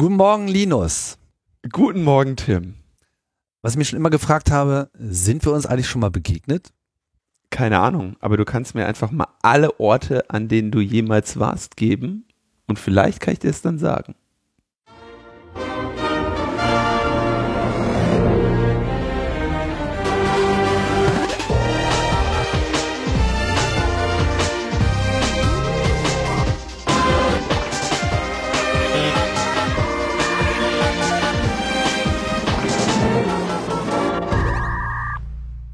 Guten Morgen, Linus. Guten Morgen, Tim. Was ich mich schon immer gefragt habe, sind wir uns eigentlich schon mal begegnet? Keine Ahnung, aber du kannst mir einfach mal alle Orte, an denen du jemals warst, geben und vielleicht kann ich dir es dann sagen.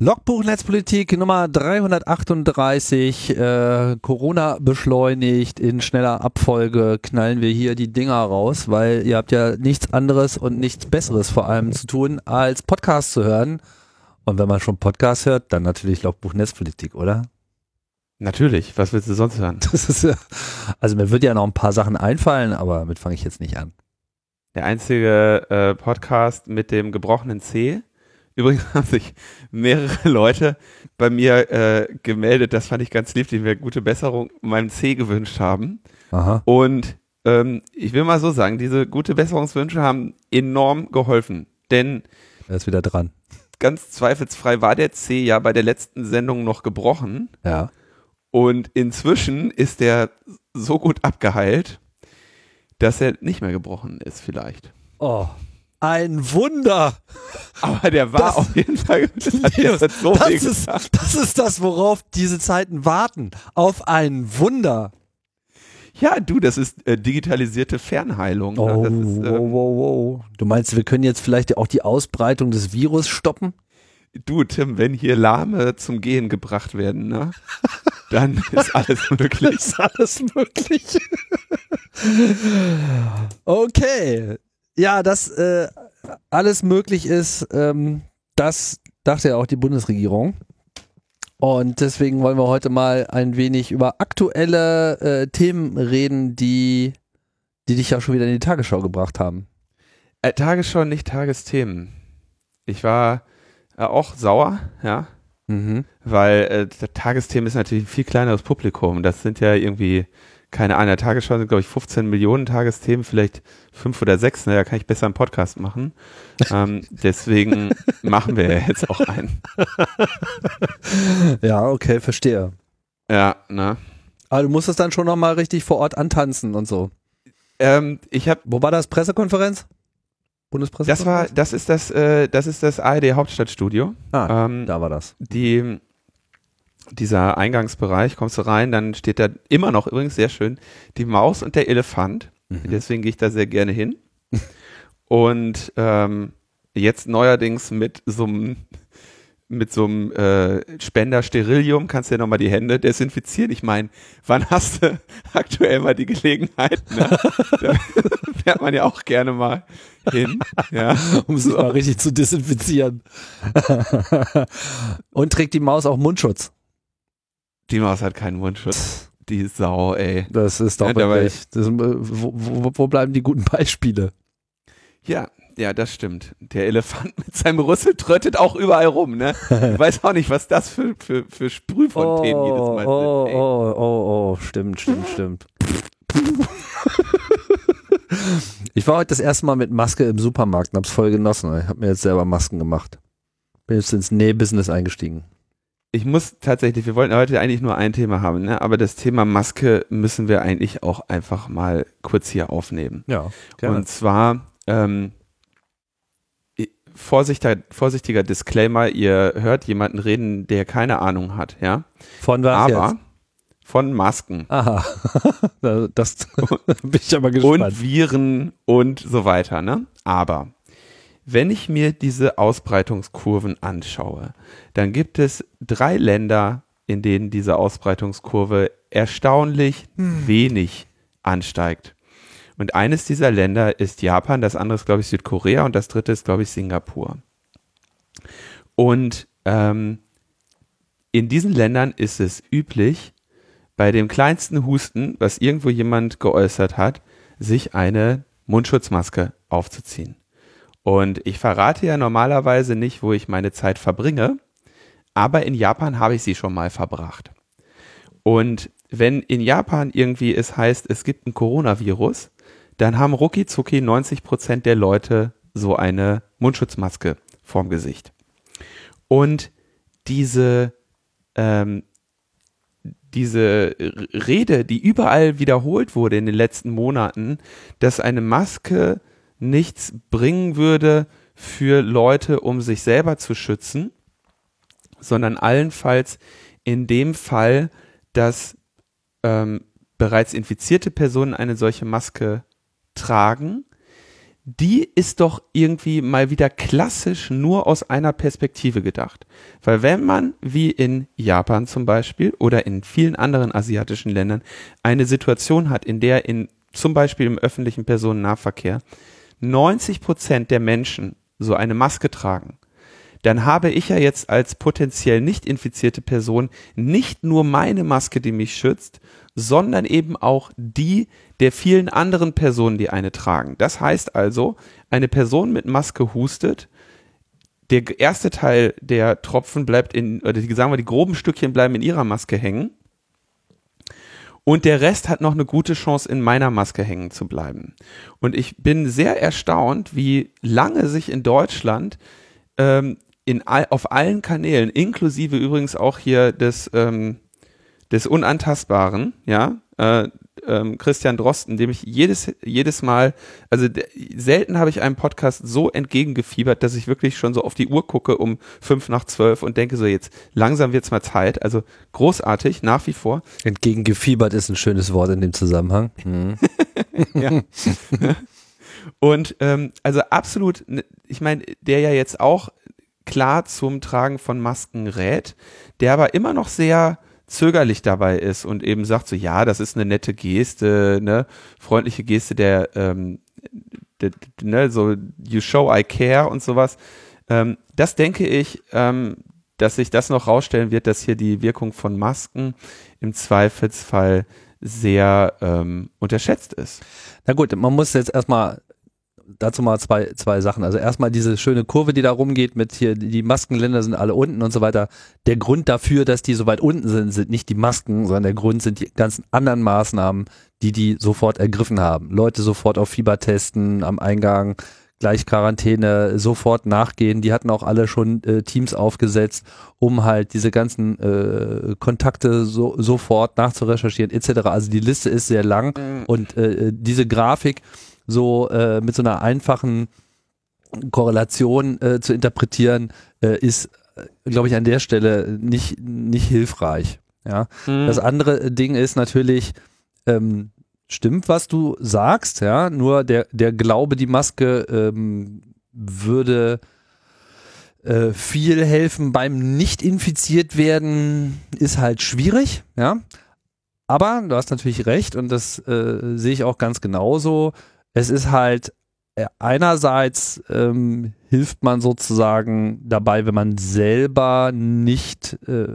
Logbuch Netzpolitik Nummer 338, äh, Corona beschleunigt, in schneller Abfolge knallen wir hier die Dinger raus, weil ihr habt ja nichts anderes und nichts Besseres vor allem zu tun, als Podcast zu hören. Und wenn man schon Podcast hört, dann natürlich Logbuch Netzpolitik, oder? Natürlich, was willst du sonst hören? Ja, also mir wird ja noch ein paar Sachen einfallen, aber damit fange ich jetzt nicht an. Der einzige äh, Podcast mit dem gebrochenen C. Übrigens haben sich mehrere Leute bei mir äh, gemeldet, das fand ich ganz lieb, die mir gute Besserung meinem C gewünscht haben. Aha. Und ähm, ich will mal so sagen, diese gute Besserungswünsche haben enorm geholfen. Denn Er ist wieder dran. ganz zweifelsfrei war der C ja bei der letzten Sendung noch gebrochen. Ja. Und inzwischen ist der so gut abgeheilt, dass er nicht mehr gebrochen ist vielleicht. Oh. Ein Wunder. Aber der war Das- auf jeden Fall hat Linus, so das, ist, das ist das, worauf diese Zeiten warten. Auf ein Wunder. Ja, du, das ist äh, digitalisierte Fernheilung. Oh, ne? das ist, wow, ähm, wow, wow. Du meinst, wir können jetzt vielleicht auch die Ausbreitung des Virus stoppen? du, Tim, wenn hier Lahme zum Gehen gebracht werden, ne, dann ist alles möglich. Ist alles möglich. okay. Ja, dass äh, alles möglich ist, ähm, das dachte ja auch die Bundesregierung. Und deswegen wollen wir heute mal ein wenig über aktuelle äh, Themen reden, die, die dich ja schon wieder in die Tagesschau gebracht haben. Äh, Tagesschau, nicht Tagesthemen. Ich war äh, auch sauer, ja, Mhm. weil äh, das Tagesthemen ist natürlich ein viel kleineres Publikum. Das sind ja irgendwie, keine Ahnung, der Tagesschau sind, glaube ich, 15 Millionen Tagesthemen, vielleicht fünf oder sechs, ne, da kann ich besser einen Podcast machen. ähm, deswegen machen wir ja jetzt auch einen. Ja, okay, verstehe. Ja, ne. Aber du musstest dann schon nochmal richtig vor Ort antanzen und so. Ähm, ich habe Wo war das? Pressekonferenz? das war, Bundespressekonferenz? das ist das, äh, das ist das ARD Hauptstadtstudio. Ah, Ähm, da war das. die, dieser Eingangsbereich, kommst du rein, dann steht da immer noch übrigens sehr schön die Maus und der Elefant. Mhm. Deswegen gehe ich da sehr gerne hin. Und ähm, jetzt neuerdings mit so einem mit so einem äh, Spender Sterilium kannst du ja nochmal die Hände desinfizieren. Ich meine, wann hast du aktuell mal die Gelegenheit? Ne? da fährt man ja auch gerne mal hin. Ja. um sie mal richtig zu desinfizieren. und trägt die Maus auch Mundschutz. Die Maus hat keinen Mundschutz. Die Sau, ey. Das ist doch Ja, wirklich. Das, äh, wo, wo, wo bleiben die guten Beispiele? Ja, ja, das stimmt. Der Elefant mit seinem Rüssel tröttet auch überall rum, ne? Ich weiß auch nicht, was das für, für, für Sprühfontänen jedes oh, Mal oh, sind. Ey. oh, oh, oh, stimmt, stimmt, stimmt. ich war heute das erste Mal mit Maske im Supermarkt und hab's voll genossen. Ich habe mir jetzt selber Masken gemacht. Bin jetzt ins Nähbusiness eingestiegen. Ich muss tatsächlich, wir wollten heute eigentlich nur ein Thema haben, ne? Aber das Thema Maske müssen wir eigentlich auch einfach mal kurz hier aufnehmen. Ja, Und zwar, ähm, vorsichtiger, vorsichtiger Disclaimer, ihr hört jemanden reden, der keine Ahnung hat, ja? Von was Aber jetzt? von Masken. Aha. das bin ich aber gespannt. und Viren und so weiter. Ne? Aber wenn ich mir diese Ausbreitungskurven anschaue, dann gibt es drei Länder, in denen diese Ausbreitungskurve erstaunlich wenig ansteigt. Und eines dieser Länder ist Japan, das andere ist, glaube ich, Südkorea und das dritte ist, glaube ich, Singapur. Und ähm, in diesen Ländern ist es üblich, bei dem kleinsten Husten, was irgendwo jemand geäußert hat, sich eine Mundschutzmaske aufzuziehen. Und ich verrate ja normalerweise nicht, wo ich meine Zeit verbringe, aber in Japan habe ich sie schon mal verbracht. Und wenn in Japan irgendwie es heißt, es gibt ein Coronavirus, dann haben rucki zucki 90 Prozent der Leute so eine Mundschutzmaske vorm Gesicht. Und diese, ähm, diese Rede, die überall wiederholt wurde in den letzten Monaten, dass eine Maske nichts bringen würde für Leute, um sich selber zu schützen, sondern allenfalls in dem Fall, dass ähm, bereits infizierte Personen eine solche Maske tragen, die ist doch irgendwie mal wieder klassisch nur aus einer Perspektive gedacht. Weil wenn man, wie in Japan zum Beispiel oder in vielen anderen asiatischen Ländern, eine Situation hat, in der in zum Beispiel im öffentlichen Personennahverkehr 90 Prozent der Menschen so eine Maske tragen, dann habe ich ja jetzt als potenziell nicht infizierte Person nicht nur meine Maske, die mich schützt, sondern eben auch die der vielen anderen Personen, die eine tragen. Das heißt also, eine Person mit Maske hustet, der erste Teil der Tropfen bleibt in, oder die, sagen wir, die groben Stückchen bleiben in ihrer Maske hängen. Und der Rest hat noch eine gute Chance, in meiner Maske hängen zu bleiben. Und ich bin sehr erstaunt, wie lange sich in Deutschland ähm, in all, auf allen Kanälen, inklusive übrigens auch hier des, ähm, des Unantastbaren, ja, äh, ähm, Christian Drosten, dem ich jedes, jedes Mal, also selten habe ich einem Podcast so entgegengefiebert, dass ich wirklich schon so auf die Uhr gucke um fünf nach zwölf und denke so jetzt, langsam wird's mal Zeit. Also großartig, nach wie vor. Entgegengefiebert ist ein schönes Wort in dem Zusammenhang. Mhm. ja. Und ähm, also absolut, ich meine, der ja jetzt auch klar zum Tragen von Masken rät, der aber immer noch sehr zögerlich dabei ist und eben sagt so, ja, das ist eine nette Geste, ne, freundliche Geste der, ähm, der, ne, so you show I care und sowas. Ähm, das denke ich, ähm, dass sich das noch rausstellen wird, dass hier die Wirkung von Masken im Zweifelsfall sehr ähm, unterschätzt ist. Na gut, man muss jetzt erstmal dazu mal zwei, zwei Sachen. Also erstmal diese schöne Kurve, die da rumgeht mit hier, die Maskenländer sind alle unten und so weiter. Der Grund dafür, dass die so weit unten sind, sind nicht die Masken, sondern der Grund sind die ganzen anderen Maßnahmen, die die sofort ergriffen haben. Leute sofort auf Fieber testen am Eingang, gleich Quarantäne, sofort nachgehen. Die hatten auch alle schon äh, Teams aufgesetzt, um halt diese ganzen äh, Kontakte so, sofort nachzurecherchieren etc. Also die Liste ist sehr lang mhm. und äh, diese Grafik so äh, mit so einer einfachen Korrelation äh, zu interpretieren, äh, ist, äh, glaube ich, an der Stelle nicht, nicht hilfreich. Ja. Mhm. Das andere Ding ist natürlich, ähm, stimmt, was du sagst, ja, nur der, der Glaube, die Maske ähm, würde äh, viel helfen beim nicht infiziert werden, ist halt schwierig, ja. Aber du hast natürlich recht und das äh, sehe ich auch ganz genauso es ist halt äh, einerseits ähm, hilft man sozusagen dabei, wenn man selber nicht, äh,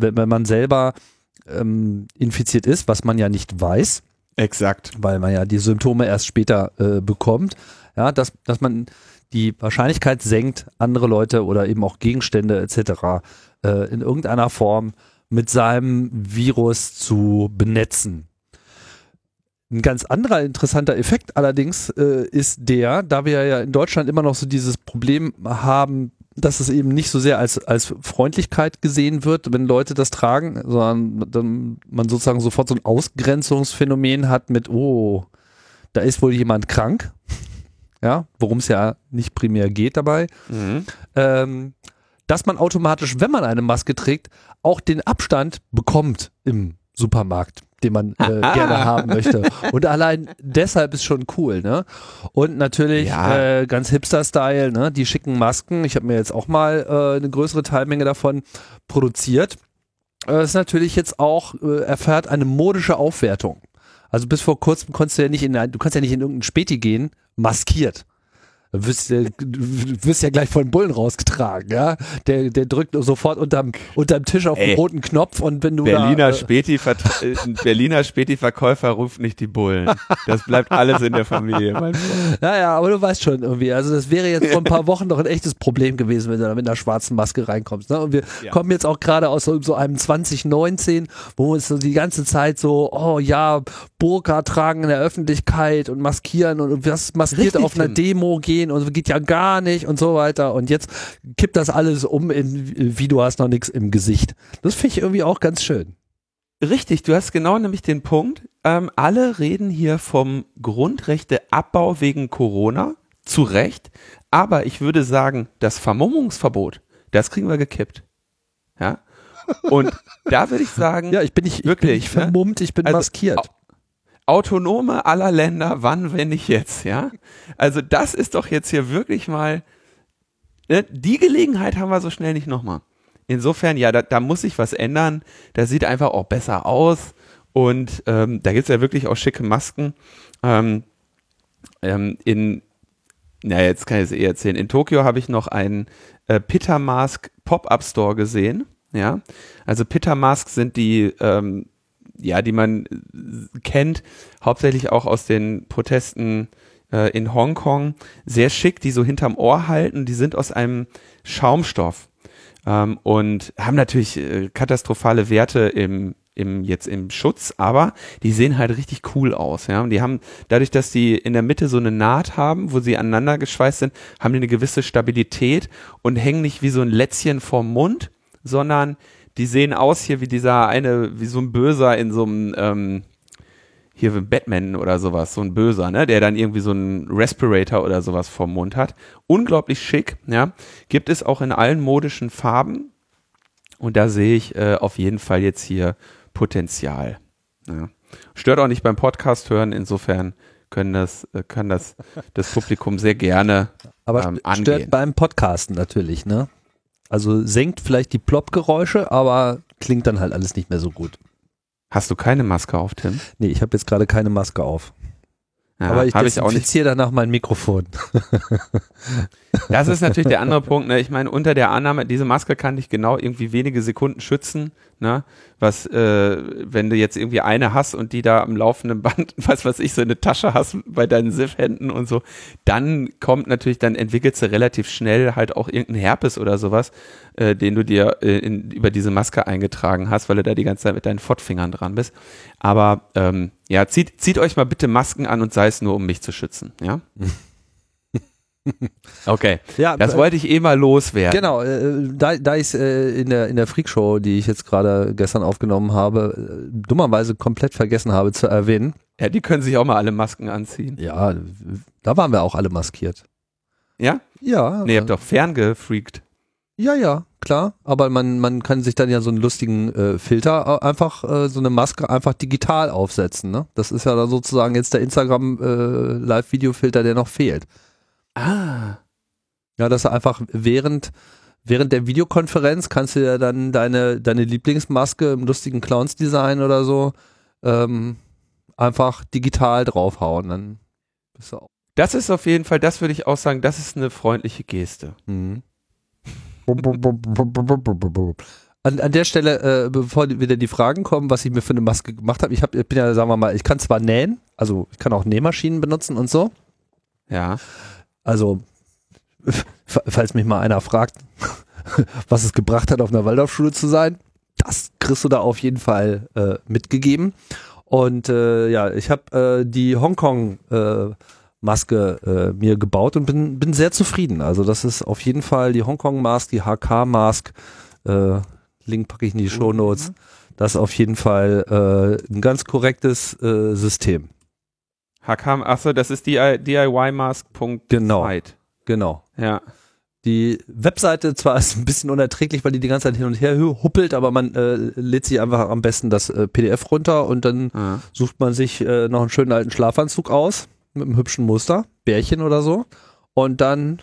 wenn, wenn man selber ähm, infiziert ist, was man ja nicht weiß. Exakt. Weil man ja die Symptome erst später äh, bekommt. Ja, dass, dass man die Wahrscheinlichkeit senkt, andere Leute oder eben auch Gegenstände etc. Äh, in irgendeiner Form mit seinem Virus zu benetzen. Ein ganz anderer interessanter Effekt allerdings äh, ist der, da wir ja in Deutschland immer noch so dieses Problem haben, dass es eben nicht so sehr als, als Freundlichkeit gesehen wird, wenn Leute das tragen, sondern dann man sozusagen sofort so ein Ausgrenzungsphänomen hat mit, oh, da ist wohl jemand krank. Ja, worum es ja nicht primär geht dabei. Mhm. Ähm, dass man automatisch, wenn man eine Maske trägt, auch den Abstand bekommt im Supermarkt den man äh, gerne haben möchte. Und allein deshalb ist schon cool, ne? Und natürlich ja. äh, ganz Hipster-Style, ne? Die schicken Masken. Ich habe mir jetzt auch mal äh, eine größere Teilmenge davon produziert. Das äh, ist natürlich jetzt auch, äh, erfährt eine modische Aufwertung. Also bis vor kurzem konntest du ja nicht in, du kannst ja nicht in irgendeinen Späti gehen, maskiert. Du wirst, du wirst ja gleich von Bullen rausgetragen, ja. Der, der drückt sofort unterm, unterm Tisch auf Ey. den roten Knopf und wenn du Berliner, da, äh, Späti äh, Berliner Späti-Verkäufer ruft nicht die Bullen. Das bleibt alles in der Familie. Naja, aber du weißt schon irgendwie, also das wäre jetzt vor ein paar Wochen doch ein echtes Problem gewesen, wenn du da mit einer schwarzen Maske reinkommst. Ne? Und wir Ja. kommen jetzt auch gerade aus so, so einem 2019, wo es so die ganze Zeit so, oh ja, Burka tragen in der Öffentlichkeit und maskieren und was maskiert Richtig, auf einer Tim. Demo gehen und geht ja gar nicht und so weiter. Und jetzt kippt das alles um in, wie du hast noch nichts im Gesicht. Das finde ich irgendwie auch ganz schön. Richtig, du hast genau nämlich den Punkt. Ähm, alle reden hier vom Grundrechteabbau wegen Corona. Zu Recht. Aber ich würde sagen, das Vermummungsverbot, das kriegen wir gekippt. Ja. Und da würde ich sagen, Ja, ich bin nicht, ich bin Wirklich, nicht ne? vermummt, ich bin Also, maskiert. Autonome aller Länder, wann, wenn nicht jetzt, ja? Also das ist doch jetzt hier wirklich mal, ne, die Gelegenheit haben wir so schnell nicht nochmal. Insofern, ja, da, da muss sich was ändern. Das sieht einfach auch besser aus. Und ähm, da gibt's ja wirklich auch schicke Masken. Ähm, ähm, in, na jetzt kann ich es eh erzählen. In Tokio habe ich noch einen äh, Pitta Mask Pop-Up Store gesehen. Ja, also Pitta Mask sind die, ähm, ja, die man äh, kennt, hauptsächlich auch aus den Protesten äh, in Hongkong. Sehr schick, die so hinterm Ohr halten. Die sind aus einem Schaumstoff ähm, und haben natürlich äh, katastrophale Werte im im jetzt im Schutz, aber die sehen halt richtig cool aus, ja. Und die haben dadurch, dass die in der Mitte so eine Naht haben, wo sie aneinander geschweißt sind, haben die eine gewisse Stabilität und hängen nicht wie so ein Lätzchen vorm Mund, sondern die sehen aus hier wie dieser eine, wie so ein Böser in so einem ähm, hier wie Batman oder sowas, so ein Böser, ne, der dann irgendwie so einen Respirator oder sowas vorm Mund hat. Unglaublich schick, ja. Gibt es auch in allen modischen Farben. Und da sehe ich äh, auf jeden Fall jetzt hier Potenzial. Ja. Stört auch nicht beim Podcast hören, insofern können das, äh, kann das das Publikum sehr gerne Aber ähm, angehen. stört beim Podcasten natürlich, ne? Also senkt vielleicht die Plop-Geräusche, aber klingt dann halt alles nicht mehr so gut. Hast du keine Maske auf, Tim? Nee, ich habe jetzt gerade keine Maske auf. Ja, aber ich desinfiziere danach mein Mikrofon. Das ist natürlich der andere Punkt. Ne? Ich meine, unter der Annahme, diese Maske kann dich genau irgendwie wenige Sekunden schützen. Ne? Was, äh, wenn du jetzt irgendwie eine hast und die da am laufenden Band, was weiß ich, so eine Tasche hast bei deinen Siff-Händen und so, dann kommt natürlich, dann entwickelst du relativ schnell halt auch irgendeinen Herpes oder sowas, äh, den du dir äh, in, über diese Maske eingetragen hast, weil du da die ganze Zeit mit deinen Fottfingern dran bist. Aber ähm, ja, zieht, zieht euch mal bitte Masken an und sei es nur, um mich zu schützen. Ja. Okay. Ja, Das äh, wollte ich eh mal loswerden. Genau, äh, da, da ich äh, in der in der Freakshow, die ich jetzt gerade gestern aufgenommen habe, äh, dummerweise komplett vergessen habe zu erwähnen. Ja, die können sich auch mal alle Masken anziehen. Ja, da waren wir auch alle maskiert. Ja? Ja. Nee, ihr habt doch ferngefreakt. Ja, ja, klar. Aber man, man kann sich dann ja so einen lustigen äh, Filter äh, einfach, äh, so eine Maske einfach digital aufsetzen. Ne? Das ist ja dann sozusagen jetzt der Instagram äh, Live-Video-Filter, der noch fehlt. Ah. Ja, dass du einfach während, während der Videokonferenz kannst du ja dann deine, deine Lieblingsmaske im lustigen Clowns-Design oder so ähm, einfach digital draufhauen. Dann bist du auch. Das ist auf jeden Fall, das würde ich auch sagen, das ist eine freundliche Geste. Mhm. An, an der Stelle, äh, bevor wieder die Fragen kommen, was ich mir für eine Maske gemacht habe, ich, hab, ich bin ja, sagen wir mal, ich kann zwar nähen, also ich kann auch Nähmaschinen benutzen und so. Ja. Also, falls mich mal einer fragt, was es gebracht hat, auf einer Waldorfschule zu sein, das kriegst du da auf jeden Fall äh, mitgegeben. Und äh, ja, ich habe äh, die Hongkong äh, äh, mir gebaut und bin, bin sehr zufrieden. Also das ist auf jeden Fall die Hongkong Mask, die HK Mask. Äh, Link packe ich in die Show Notes. Das ist auf jeden Fall äh, ein ganz korrektes äh, System. Hakam, achso, das ist DIYmask.site. Genau. Genau. Ja. Die Webseite zwar ist ein bisschen unerträglich, weil die die ganze Zeit hin und her hu- huppelt, aber man äh, lädt sich einfach am besten das äh, PDF runter und dann Ah. sucht man sich äh, noch einen schönen alten Schlafanzug aus mit einem hübschen Muster, Bärchen oder so und dann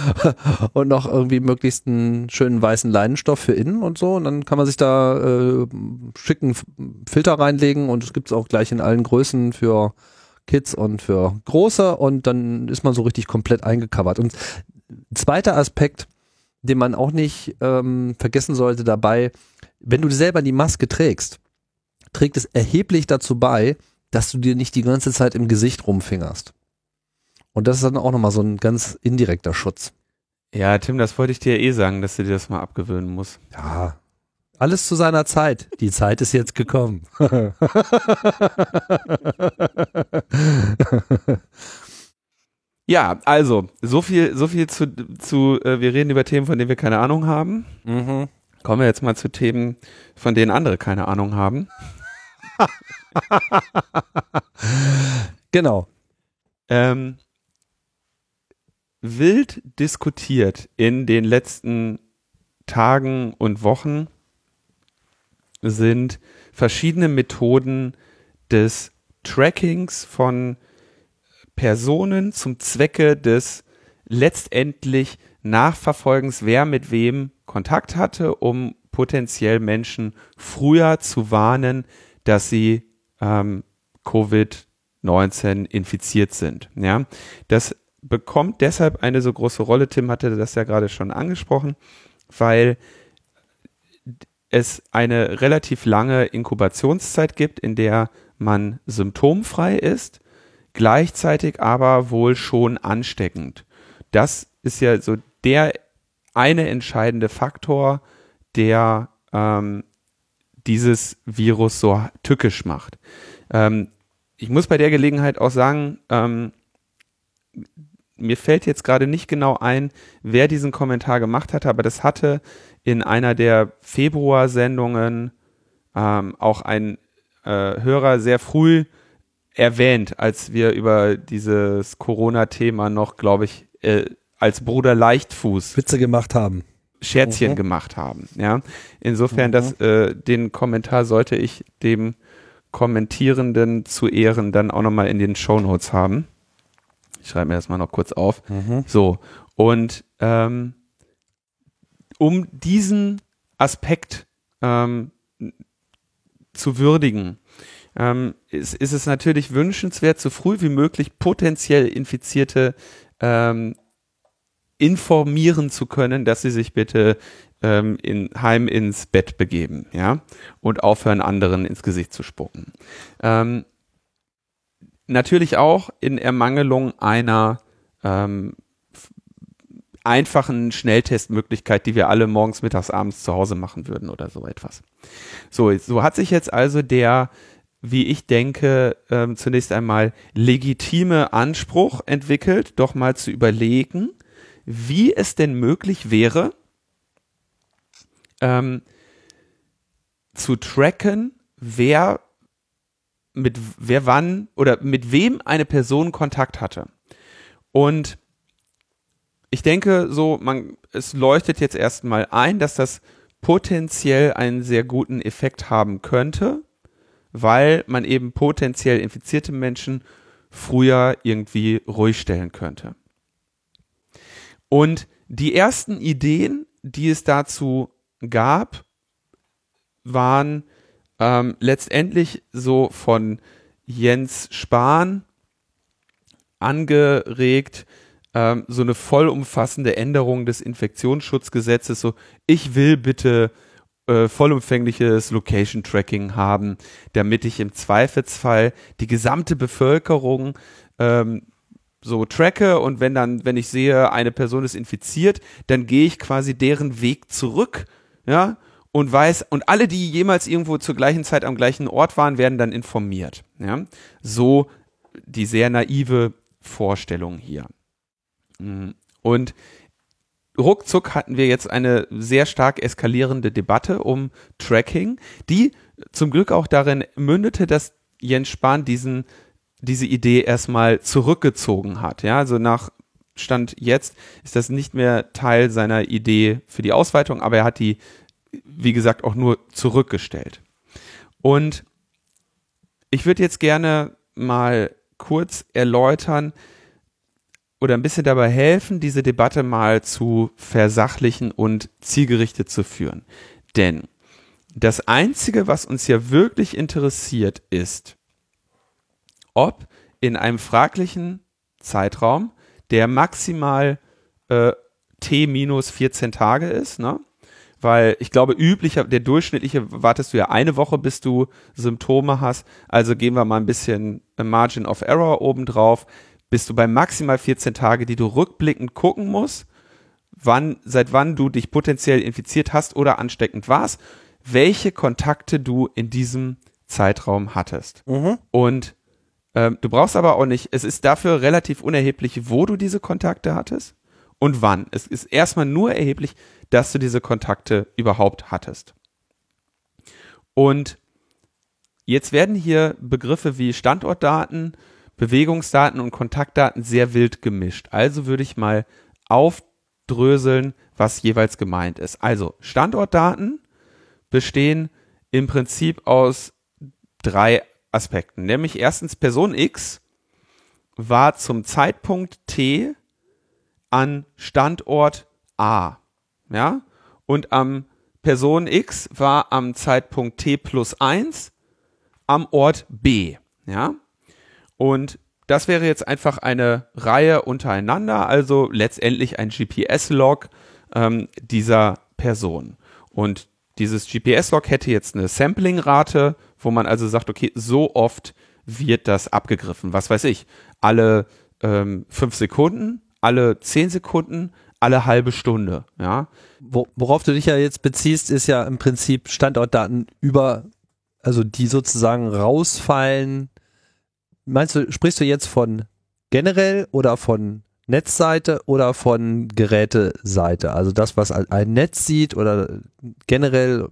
und noch irgendwie möglichst einen schönen weißen Leinenstoff für innen und so und dann kann man sich da äh, schicken Filter reinlegen und es gibt es auch gleich in allen Größen für Kids und für Große und dann ist man so richtig komplett eingecovert. Und zweiter Aspekt, den man auch nicht ähm, vergessen sollte dabei, wenn du selber die Maske trägst, trägt es erheblich dazu bei, dass du dir nicht die ganze Zeit im Gesicht rumfingerst. Und das ist dann auch nochmal so ein ganz indirekter Schutz. Ja, Tim, das wollte ich dir eh sagen, dass du dir das mal abgewöhnen musst. Ja, alles zu seiner Zeit. Die Zeit ist jetzt gekommen. ja, also, so viel, so viel zu, zu äh, wir reden über Themen, von denen wir keine Ahnung haben. Mhm. Kommen wir jetzt mal zu Themen, von denen andere keine Ahnung haben. genau. Ähm, wild diskutiert in den letzten Tagen und Wochen sind verschiedene Methoden des Trackings von Personen zum Zwecke des letztendlich Nachverfolgens, wer mit wem Kontakt hatte, um potenziell Menschen früher zu warnen, dass sie ähm, Covid-19 infiziert sind. Ja, das bekommt deshalb eine so große Rolle. Tim hatte das ja gerade schon angesprochen, weil es eine relativ lange Inkubationszeit gibt, in der man symptomfrei ist, gleichzeitig aber wohl schon ansteckend. Das ist ja so der eine entscheidende Faktor, der ähm, dieses Virus so tückisch macht. Ähm, ich muss bei der Gelegenheit auch sagen, ähm, mir fällt jetzt gerade nicht genau ein, wer diesen Kommentar gemacht hat, aber das hatte in einer der Februarsendungen ähm, auch ein äh, Hörer sehr früh erwähnt, als wir über dieses Corona-Thema noch, glaube ich, äh, als Bruder Leichtfuß Witze gemacht haben. Scherzchen mhm. gemacht haben. Ja, insofern, mhm. dass äh, den Kommentar sollte ich dem Kommentierenden zu Ehren dann auch nochmal in den Shownotes haben. Ich schreibe mir das mal noch kurz auf. Mhm. So, und ähm, um diesen Aspekt ähm, zu würdigen, ähm, ist, ist es natürlich wünschenswert, so früh wie möglich potenziell Infizierte ähm, informieren zu können, dass sie sich bitte ähm, in, heim ins Bett begeben, ja, und aufhören, anderen ins Gesicht zu spucken. Ähm, natürlich auch in Ermangelung einer ähm, einfachen Schnelltestmöglichkeit, die wir alle morgens, mittags, abends zu Hause machen würden oder so etwas. So, so hat sich jetzt also der, wie ich denke, ähm, zunächst einmal legitime Anspruch entwickelt, doch mal zu überlegen, wie es denn möglich wäre, ähm, zu tracken, wer mit wer wann oder mit wem eine Person Kontakt hatte. Und ich denke so, man, es leuchtet jetzt erstmal ein, dass das potenziell einen sehr guten Effekt haben könnte, weil man eben potenziell infizierte Menschen früher irgendwie ruhig stellen könnte. Und die ersten Ideen, die es dazu gab, waren ähm, letztendlich so von Jens Spahn angeregt, ähm, so eine vollumfassende Änderung des Infektionsschutzgesetzes, so ich will bitte äh, vollumfängliches Location Tracking haben, damit ich im Zweifelsfall die gesamte Bevölkerung ähm, so tracke und wenn dann, wenn ich sehe, eine Person ist infiziert, dann gehe ich quasi deren Weg zurück, ja, und weiß, und alle, die jemals irgendwo zur gleichen Zeit am gleichen Ort waren, werden dann informiert, ja. So die sehr naive Vorstellung hier. Mm. Und ruckzuck hatten wir jetzt eine sehr stark eskalierende Debatte um Tracking, die zum Glück auch darin mündete, dass Jens Spahn diesen diese Idee erstmal zurückgezogen hat. Ja, also nach Stand jetzt ist das nicht mehr Teil seiner Idee für die Ausweitung, aber er hat die, wie gesagt, auch nur zurückgestellt. Und ich würde jetzt gerne mal kurz erläutern oder ein bisschen dabei helfen, diese Debatte mal zu versachlichen und zielgerichtet zu führen. Denn das Einzige, was uns ja wirklich interessiert, ist, ob in einem fraglichen Zeitraum, der maximal äh, t minus 14 Tage ist, ne? Weil ich glaube, üblicher, der durchschnittliche wartest du ja eine Woche, bis du Symptome hast. Also gehen wir mal ein bisschen Margin of Error obendrauf. Bist du bei maximal 14 Tage, die du rückblickend gucken musst, wann, seit wann du dich potenziell infiziert hast oder ansteckend warst, welche Kontakte du in diesem Zeitraum hattest. Mhm. Und ähm, du brauchst aber auch nicht, es ist dafür relativ unerheblich, wo du diese Kontakte hattest und wann. Es ist erstmal nur erheblich, dass du diese Kontakte überhaupt hattest. Und jetzt werden hier Begriffe wie Standortdaten, Bewegungsdaten und Kontaktdaten sehr wild gemischt. Also würde ich mal aufdröseln, was jeweils gemeint ist. Also Standortdaten bestehen im Prinzip aus drei Aspekten. Nämlich erstens Person X war zum Zeitpunkt T an Standort A. Ja? Und am Person X war am Zeitpunkt T plus 1 am Ort B. Ja? Und das wäre jetzt einfach eine Reihe untereinander, also letztendlich ein GPS-Log ähm, dieser Person. Und dieses GPS-Log hätte jetzt eine Sampling-Rate, wo man also sagt, okay, so oft wird das abgegriffen. Was weiß ich, alle ähm, fünf Sekunden, alle zehn Sekunden, alle halbe Stunde. Ja. Worauf du dich ja jetzt beziehst, ist ja im Prinzip Standortdaten über, also die sozusagen rausfallen. Meinst du, sprichst du jetzt von generell oder von Netzseite oder von Geräteseite? Also das, was ein Netz sieht oder generell,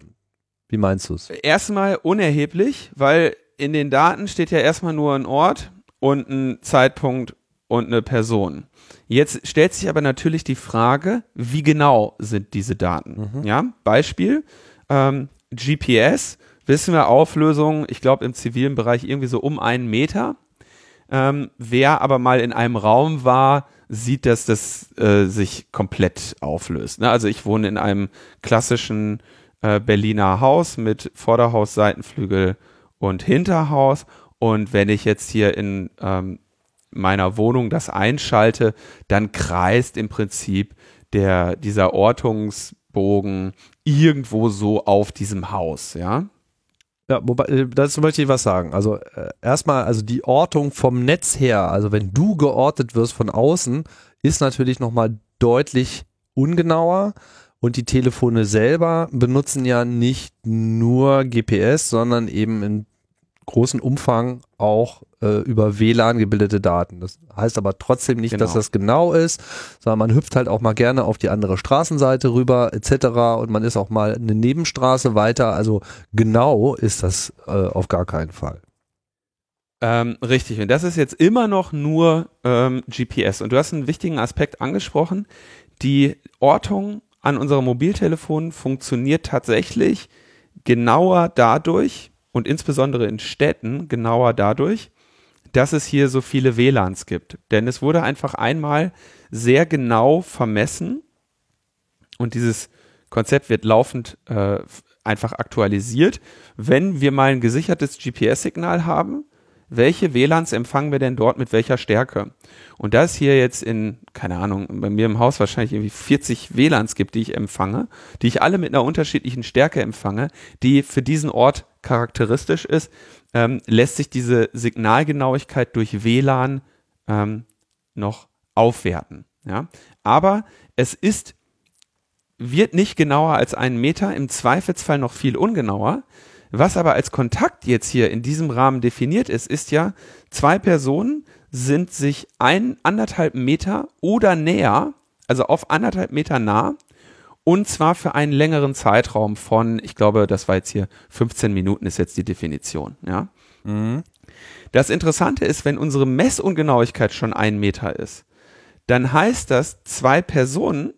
wie meinst du es? Erstmal unerheblich, weil in den Daten steht ja erstmal nur ein Ort und ein Zeitpunkt und eine Person. Jetzt stellt sich aber natürlich die Frage, wie genau sind diese Daten? Mhm. Ja, Beispiel, ähm, GPS, wissen wir Auflösung, ich glaube im zivilen Bereich irgendwie so um einen Meter. Ähm, wer aber mal in einem Raum war, sieht, dass das äh, sich komplett auflöst. Ne? Also ich wohne in einem klassischen äh, Berliner Haus mit Vorderhaus, Seitenflügel und Hinterhaus. Und wenn ich jetzt hier in ähm, meiner Wohnung das einschalte, dann kreist im Prinzip der, dieser Ortungsbogen irgendwo so auf diesem Haus, ja. Ja, wobei, äh, dazu möchte ich was sagen. Also äh, erstmal, also die Ortung vom Netz her, also wenn du geortet wirst von außen, ist natürlich nochmal deutlich ungenauer. Und die Telefone selber benutzen ja nicht nur GPS, sondern eben in großen Umfang auch äh, über WLAN gebildete Daten. Das heißt aber trotzdem nicht, genau. dass das genau ist, sondern man hüpft halt auch mal gerne auf die andere Straßenseite rüber etc. und man ist auch mal eine Nebenstraße weiter. Also genau ist das äh, auf gar keinen Fall. Ähm, richtig, und das ist jetzt immer noch nur ähm, GPS. Und du hast einen wichtigen Aspekt angesprochen. Die Ortung an unserem Mobiltelefon funktioniert tatsächlich genauer dadurch, und insbesondere in Städten genauer dadurch, dass es hier so viele WLANs gibt. Denn es wurde einfach einmal sehr genau vermessen und dieses Konzept wird laufend äh, einfach aktualisiert. Wenn wir mal ein gesichertes GPS-Signal haben, welche WLANs empfangen wir denn dort mit welcher Stärke? Und da es hier jetzt in, keine Ahnung, bei mir im Haus wahrscheinlich irgendwie 40 WLANs gibt, die ich empfange, die ich alle mit einer unterschiedlichen Stärke empfange, die für diesen Ort charakteristisch ist, ähm, lässt sich diese Signalgenauigkeit durch WLAN ähm, noch aufwerten. Ja? Aber es ist, wird nicht genauer als einen Meter, im Zweifelsfall noch viel ungenauer, was aber als Kontakt jetzt hier in diesem Rahmen definiert ist, ist ja, zwei Personen sind sich ein, anderthalb Meter oder näher, also auf anderthalb Meter nah, und zwar für einen längeren Zeitraum von, ich glaube, das war jetzt hier 15 Minuten ist jetzt die Definition, ja. Mhm. Das Interessante ist, wenn unsere Messungenauigkeit schon ein Meter ist, dann heißt das, zwei Personen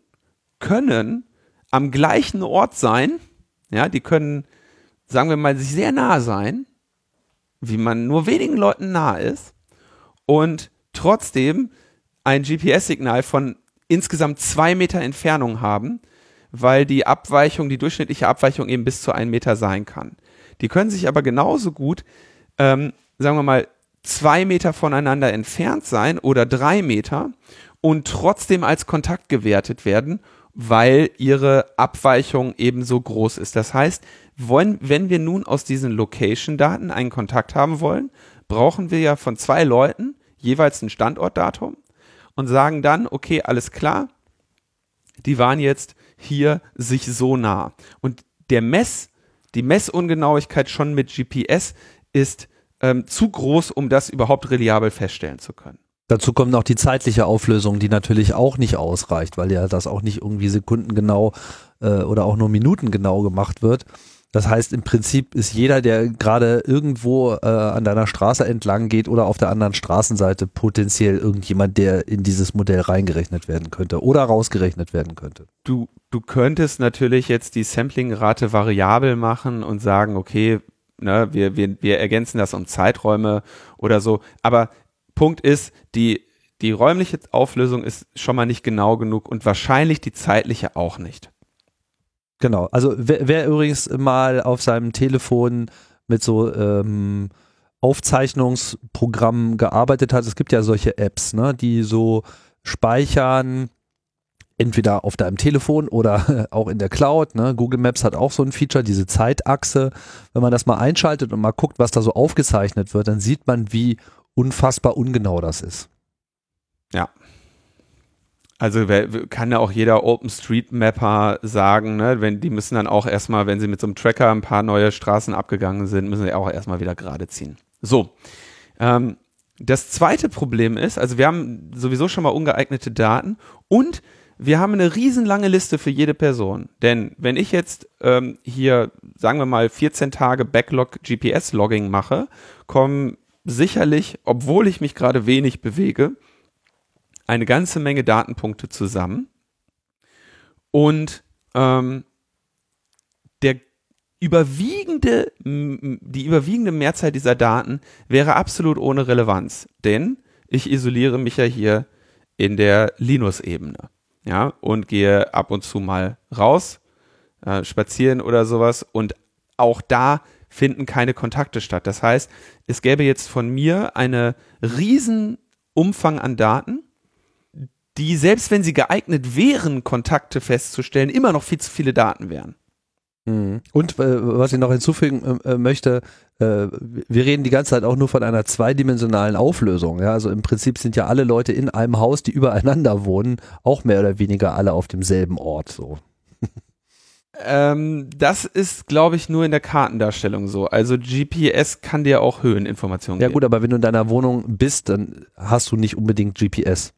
können am gleichen Ort sein, ja, die können sagen wir mal, sich sehr nah sein, wie man nur wenigen Leuten nah ist und trotzdem ein GPS-Signal von insgesamt zwei Meter Entfernung haben, weil die Abweichung, die durchschnittliche Abweichung eben bis zu einem Meter sein kann. Die können sich aber genauso gut, ähm, sagen wir mal, zwei Meter voneinander entfernt sein oder drei Meter und trotzdem als Kontakt gewertet werden, weil ihre Abweichung ebenso groß ist. Das heißt, wollen, wenn wir nun aus diesen Location-Daten einen Kontakt haben wollen, brauchen wir ja von zwei Leuten jeweils ein Standortdatum und sagen dann, okay, alles klar, die waren jetzt hier sich so nah. Und der Mess, die Messungenauigkeit schon mit GPS ist ähm, zu groß, um das überhaupt reliabel feststellen zu können. Dazu kommt noch die zeitliche Auflösung, die natürlich auch nicht ausreicht, weil ja das auch nicht irgendwie sekundengenau äh, oder auch nur minutengenau gemacht wird. Das heißt, im Prinzip ist jeder, der gerade irgendwo äh, an deiner Straße entlang geht oder auf der anderen Straßenseite potenziell irgendjemand, der in dieses Modell reingerechnet werden könnte oder rausgerechnet werden könnte. Du, du könntest natürlich jetzt die Samplingrate variabel machen und sagen, okay, ne, wir, wir, wir ergänzen das um Zeiträume oder so. Aber Punkt ist, die, die räumliche Auflösung ist schon mal nicht genau genug und wahrscheinlich die zeitliche auch nicht. Genau, also wer, wer übrigens mal auf seinem Telefon mit so ähm, Aufzeichnungsprogrammen gearbeitet hat, es gibt ja solche Apps, ne, die so speichern, entweder auf deinem Telefon oder auch in der Cloud. Ne? Google Maps hat auch so ein Feature, diese Zeitachse. Wenn man das mal einschaltet und mal guckt, was da so aufgezeichnet wird, dann sieht man, wie unfassbar ungenau das ist. Ja. Also kann ja auch jeder OpenStreetMapper sagen, ne, wenn die müssen dann auch erstmal, wenn sie mit so einem Tracker ein paar neue Straßen abgegangen sind, müssen sie auch erstmal wieder gerade ziehen. So. Ähm, das zweite Problem ist, also wir haben sowieso schon mal ungeeignete Daten und wir haben eine riesenlange Liste für jede Person. Denn wenn ich jetzt ähm, hier, sagen wir mal, 14 Tage Backlog GPS-Logging mache, kommen sicherlich, obwohl ich mich gerade wenig bewege, eine ganze Menge Datenpunkte zusammen. Und ähm, der überwiegende, die überwiegende Mehrzahl dieser Daten wäre absolut ohne Relevanz, denn ich isoliere mich ja hier in der Linus-Ebene, ja, und gehe ab und zu mal raus, äh, spazieren oder sowas und auch da finden keine Kontakte statt. Das heißt, es gäbe jetzt von mir eine riesen Umfang an Daten, die selbst wenn sie geeignet wären, Kontakte festzustellen, immer noch viel zu viele Daten wären. Mhm. Und äh, was ich noch hinzufügen äh, möchte, äh, wir reden die ganze Zeit auch nur von einer zweidimensionalen Auflösung. Ja? Also im Prinzip sind ja alle Leute in einem Haus, die übereinander wohnen, auch mehr oder weniger alle auf demselben Ort. So. Ähm, das ist, glaube ich, nur in der Kartendarstellung so. Also GPS kann dir auch Höheninformationen ja, geben. Ja gut, aber wenn du in deiner Wohnung bist, dann hast du nicht unbedingt GPS.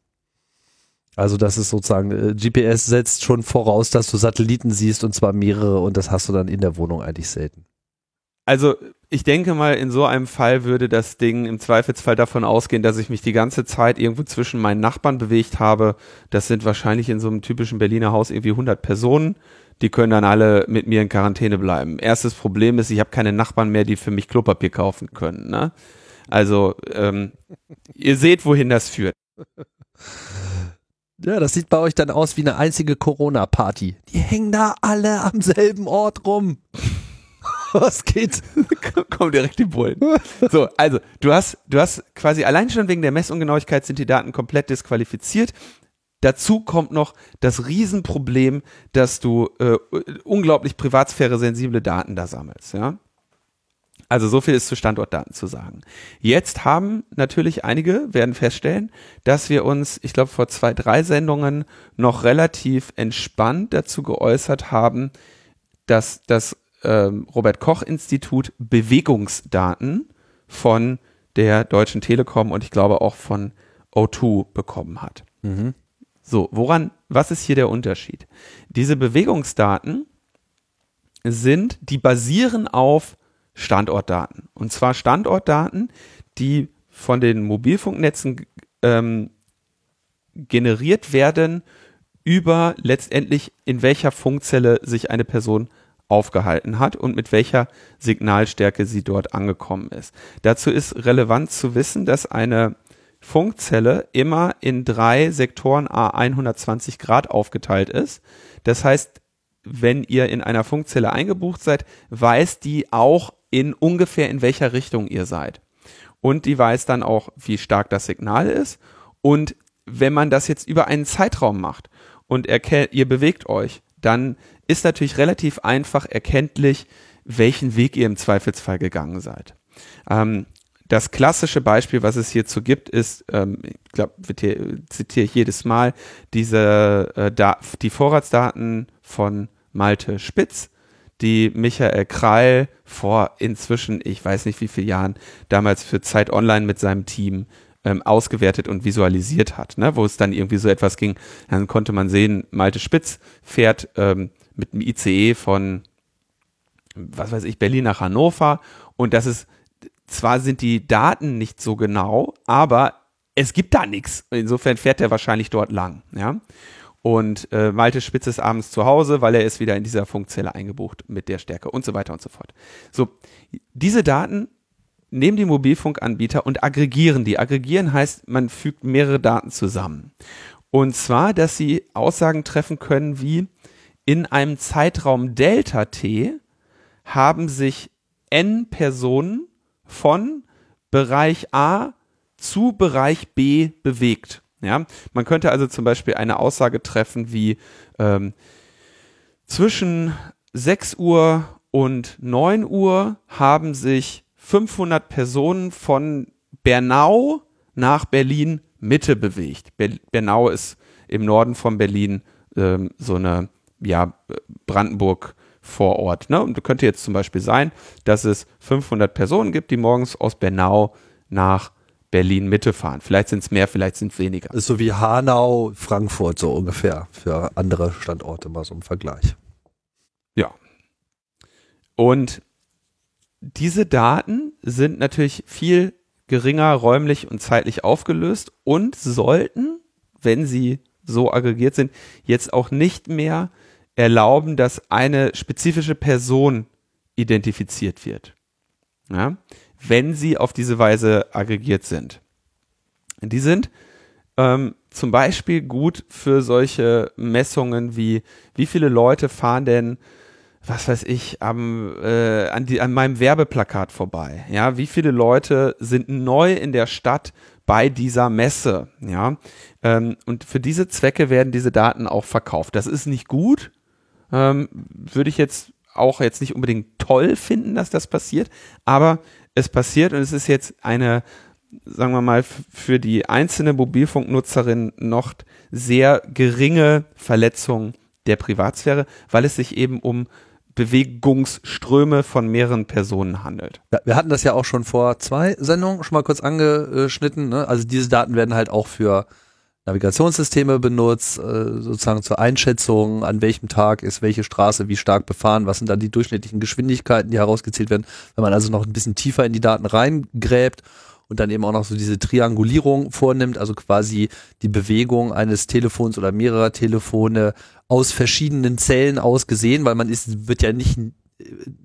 Also das ist sozusagen, äh, GPS setzt schon voraus, dass du Satelliten siehst und zwar mehrere und das hast du dann in der Wohnung eigentlich selten. Also ich denke mal, in so einem Fall würde das Ding im Zweifelsfall davon ausgehen, dass ich mich die ganze Zeit irgendwo zwischen meinen Nachbarn bewegt habe. Das sind wahrscheinlich in so einem typischen Berliner Haus irgendwie 100 Personen. Die können dann alle mit mir in Quarantäne bleiben. Erstes Problem ist, ich habe keine Nachbarn mehr, die für mich Klopapier kaufen können. Ne? Also ähm, ihr seht, wohin das führt. Ja, das sieht bei euch dann aus wie eine einzige Corona-Party. Die hängen da alle am selben Ort rum. Was geht? Komm direkt die Bullen. So, also du hast, du hast quasi allein schon wegen der Messungenauigkeit sind die Daten komplett disqualifiziert. Dazu kommt noch das Riesenproblem, dass du äh, unglaublich privatsphäre-sensible Daten da sammelst. Ja? Also so viel ist zu Standortdaten zu sagen. Jetzt haben natürlich einige, werden feststellen, dass wir uns, ich glaube, vor zwei, drei Sendungen noch relativ entspannt dazu geäußert haben, dass das ähm, Robert Koch Institut Bewegungsdaten von der Deutschen Telekom und ich glaube auch von O2 bekommen hat. Mhm. So, woran, was ist hier der Unterschied? Diese Bewegungsdaten sind, die basieren auf Standortdaten. Und zwar Standortdaten, die von den Mobilfunknetzen ähm, generiert werden über letztendlich in welcher Funkzelle sich eine Person aufgehalten hat und mit welcher Signalstärke sie dort angekommen ist. Dazu ist relevant zu wissen, dass eine Funkzelle immer in drei Sektoren a 120 Grad aufgeteilt ist. Das heißt, wenn ihr in einer Funkzelle eingebucht seid, weiß die auch in ungefähr in welcher Richtung ihr seid. und die weiß dann auch, wie stark das Signal ist. Und wenn man das jetzt über einen Zeitraum macht und ihr bewegt euch, dann ist natürlich relativ einfach erkenntlich, welchen Weg ihr im Zweifelsfall gegangen seid. Ähm, das klassische Beispiel, was es hierzu gibt, ist, ähm, ich glaube, zitiere ich jedes Mal, diese, äh, die Vorratsdaten von Malte Spitz, die Michael Krall vor inzwischen, ich weiß nicht wie vielen Jahren, damals für Zeit Online mit seinem Team ähm, ausgewertet und visualisiert hat, ne? wo es dann irgendwie so etwas ging, dann konnte man sehen, Malte Spitz fährt ähm, mit dem ICE von, was weiß ich, Berlin nach Hannover und das ist zwar sind die Daten nicht so genau, aber es gibt da nichts. Insofern fährt er wahrscheinlich dort lang. Ja? Und äh, Malte Spitz ist abends zu Hause, weil er ist wieder in dieser Funkzelle eingebucht mit der Stärke und so weiter und so fort. So, diese Daten nehmen die Mobilfunkanbieter und aggregieren die. Aggregieren heißt, man fügt mehrere Daten zusammen. Und zwar, dass sie Aussagen treffen können wie in einem Zeitraum Delta T haben sich n Personen von Bereich A zu Bereich B bewegt. Ja, man könnte also zum Beispiel eine Aussage treffen wie ähm, zwischen 6 Uhr und 9 Uhr haben sich 500 Personen von Bernau nach Berlin Mitte bewegt. Bernau ist im Norden von Berlin ähm, so eine ja, Brandenburg vor Ort. Ne? Und könnte jetzt zum Beispiel sein, dass es 500 Personen gibt, die morgens aus Bernau nach Berlin Mitte fahren. Vielleicht sind es mehr, vielleicht sind es weniger. ist so wie Hanau, Frankfurt so ungefähr für andere Standorte mal so im Vergleich. Ja. Und diese Daten sind natürlich viel geringer räumlich und zeitlich aufgelöst und sollten, wenn sie so aggregiert sind, jetzt auch nicht mehr erlauben, dass eine spezifische Person identifiziert wird. Ja? Wenn sie auf diese Weise aggregiert sind. Die sind ähm, zum Beispiel gut für solche Messungen wie, wie viele Leute fahren denn, was weiß ich, am, äh, an, die, an meinem Werbeplakat vorbei. Ja, wie viele Leute sind neu in der Stadt bei dieser Messe. Ja, ähm, und für diese Zwecke werden diese Daten auch verkauft. Das ist nicht gut, ähm, würde ich jetzt auch jetzt nicht unbedingt toll finden, dass das passiert, aber es passiert und es ist jetzt eine, sagen wir mal, für die einzelne Mobilfunknutzerin noch sehr geringe Verletzung der Privatsphäre, weil es sich eben um Bewegungsströme von mehreren Personen handelt. Ja, wir hatten das ja auch schon vor zwei Sendungen schon mal kurz angeschnitten. Ne? Also diese Daten werden halt auch für Navigationssysteme benutzt, äh, sozusagen zur Einschätzung, an welchem Tag ist welche Straße wie stark befahren, was sind dann die durchschnittlichen Geschwindigkeiten, die herausgezählt werden. Wenn man also noch ein bisschen tiefer in die Daten reingräbt und dann eben auch noch so diese Triangulierung vornimmt, also quasi die Bewegung eines Telefons oder mehrerer Telefone aus verschiedenen Zellen aus gesehen, weil man ist, wird ja nicht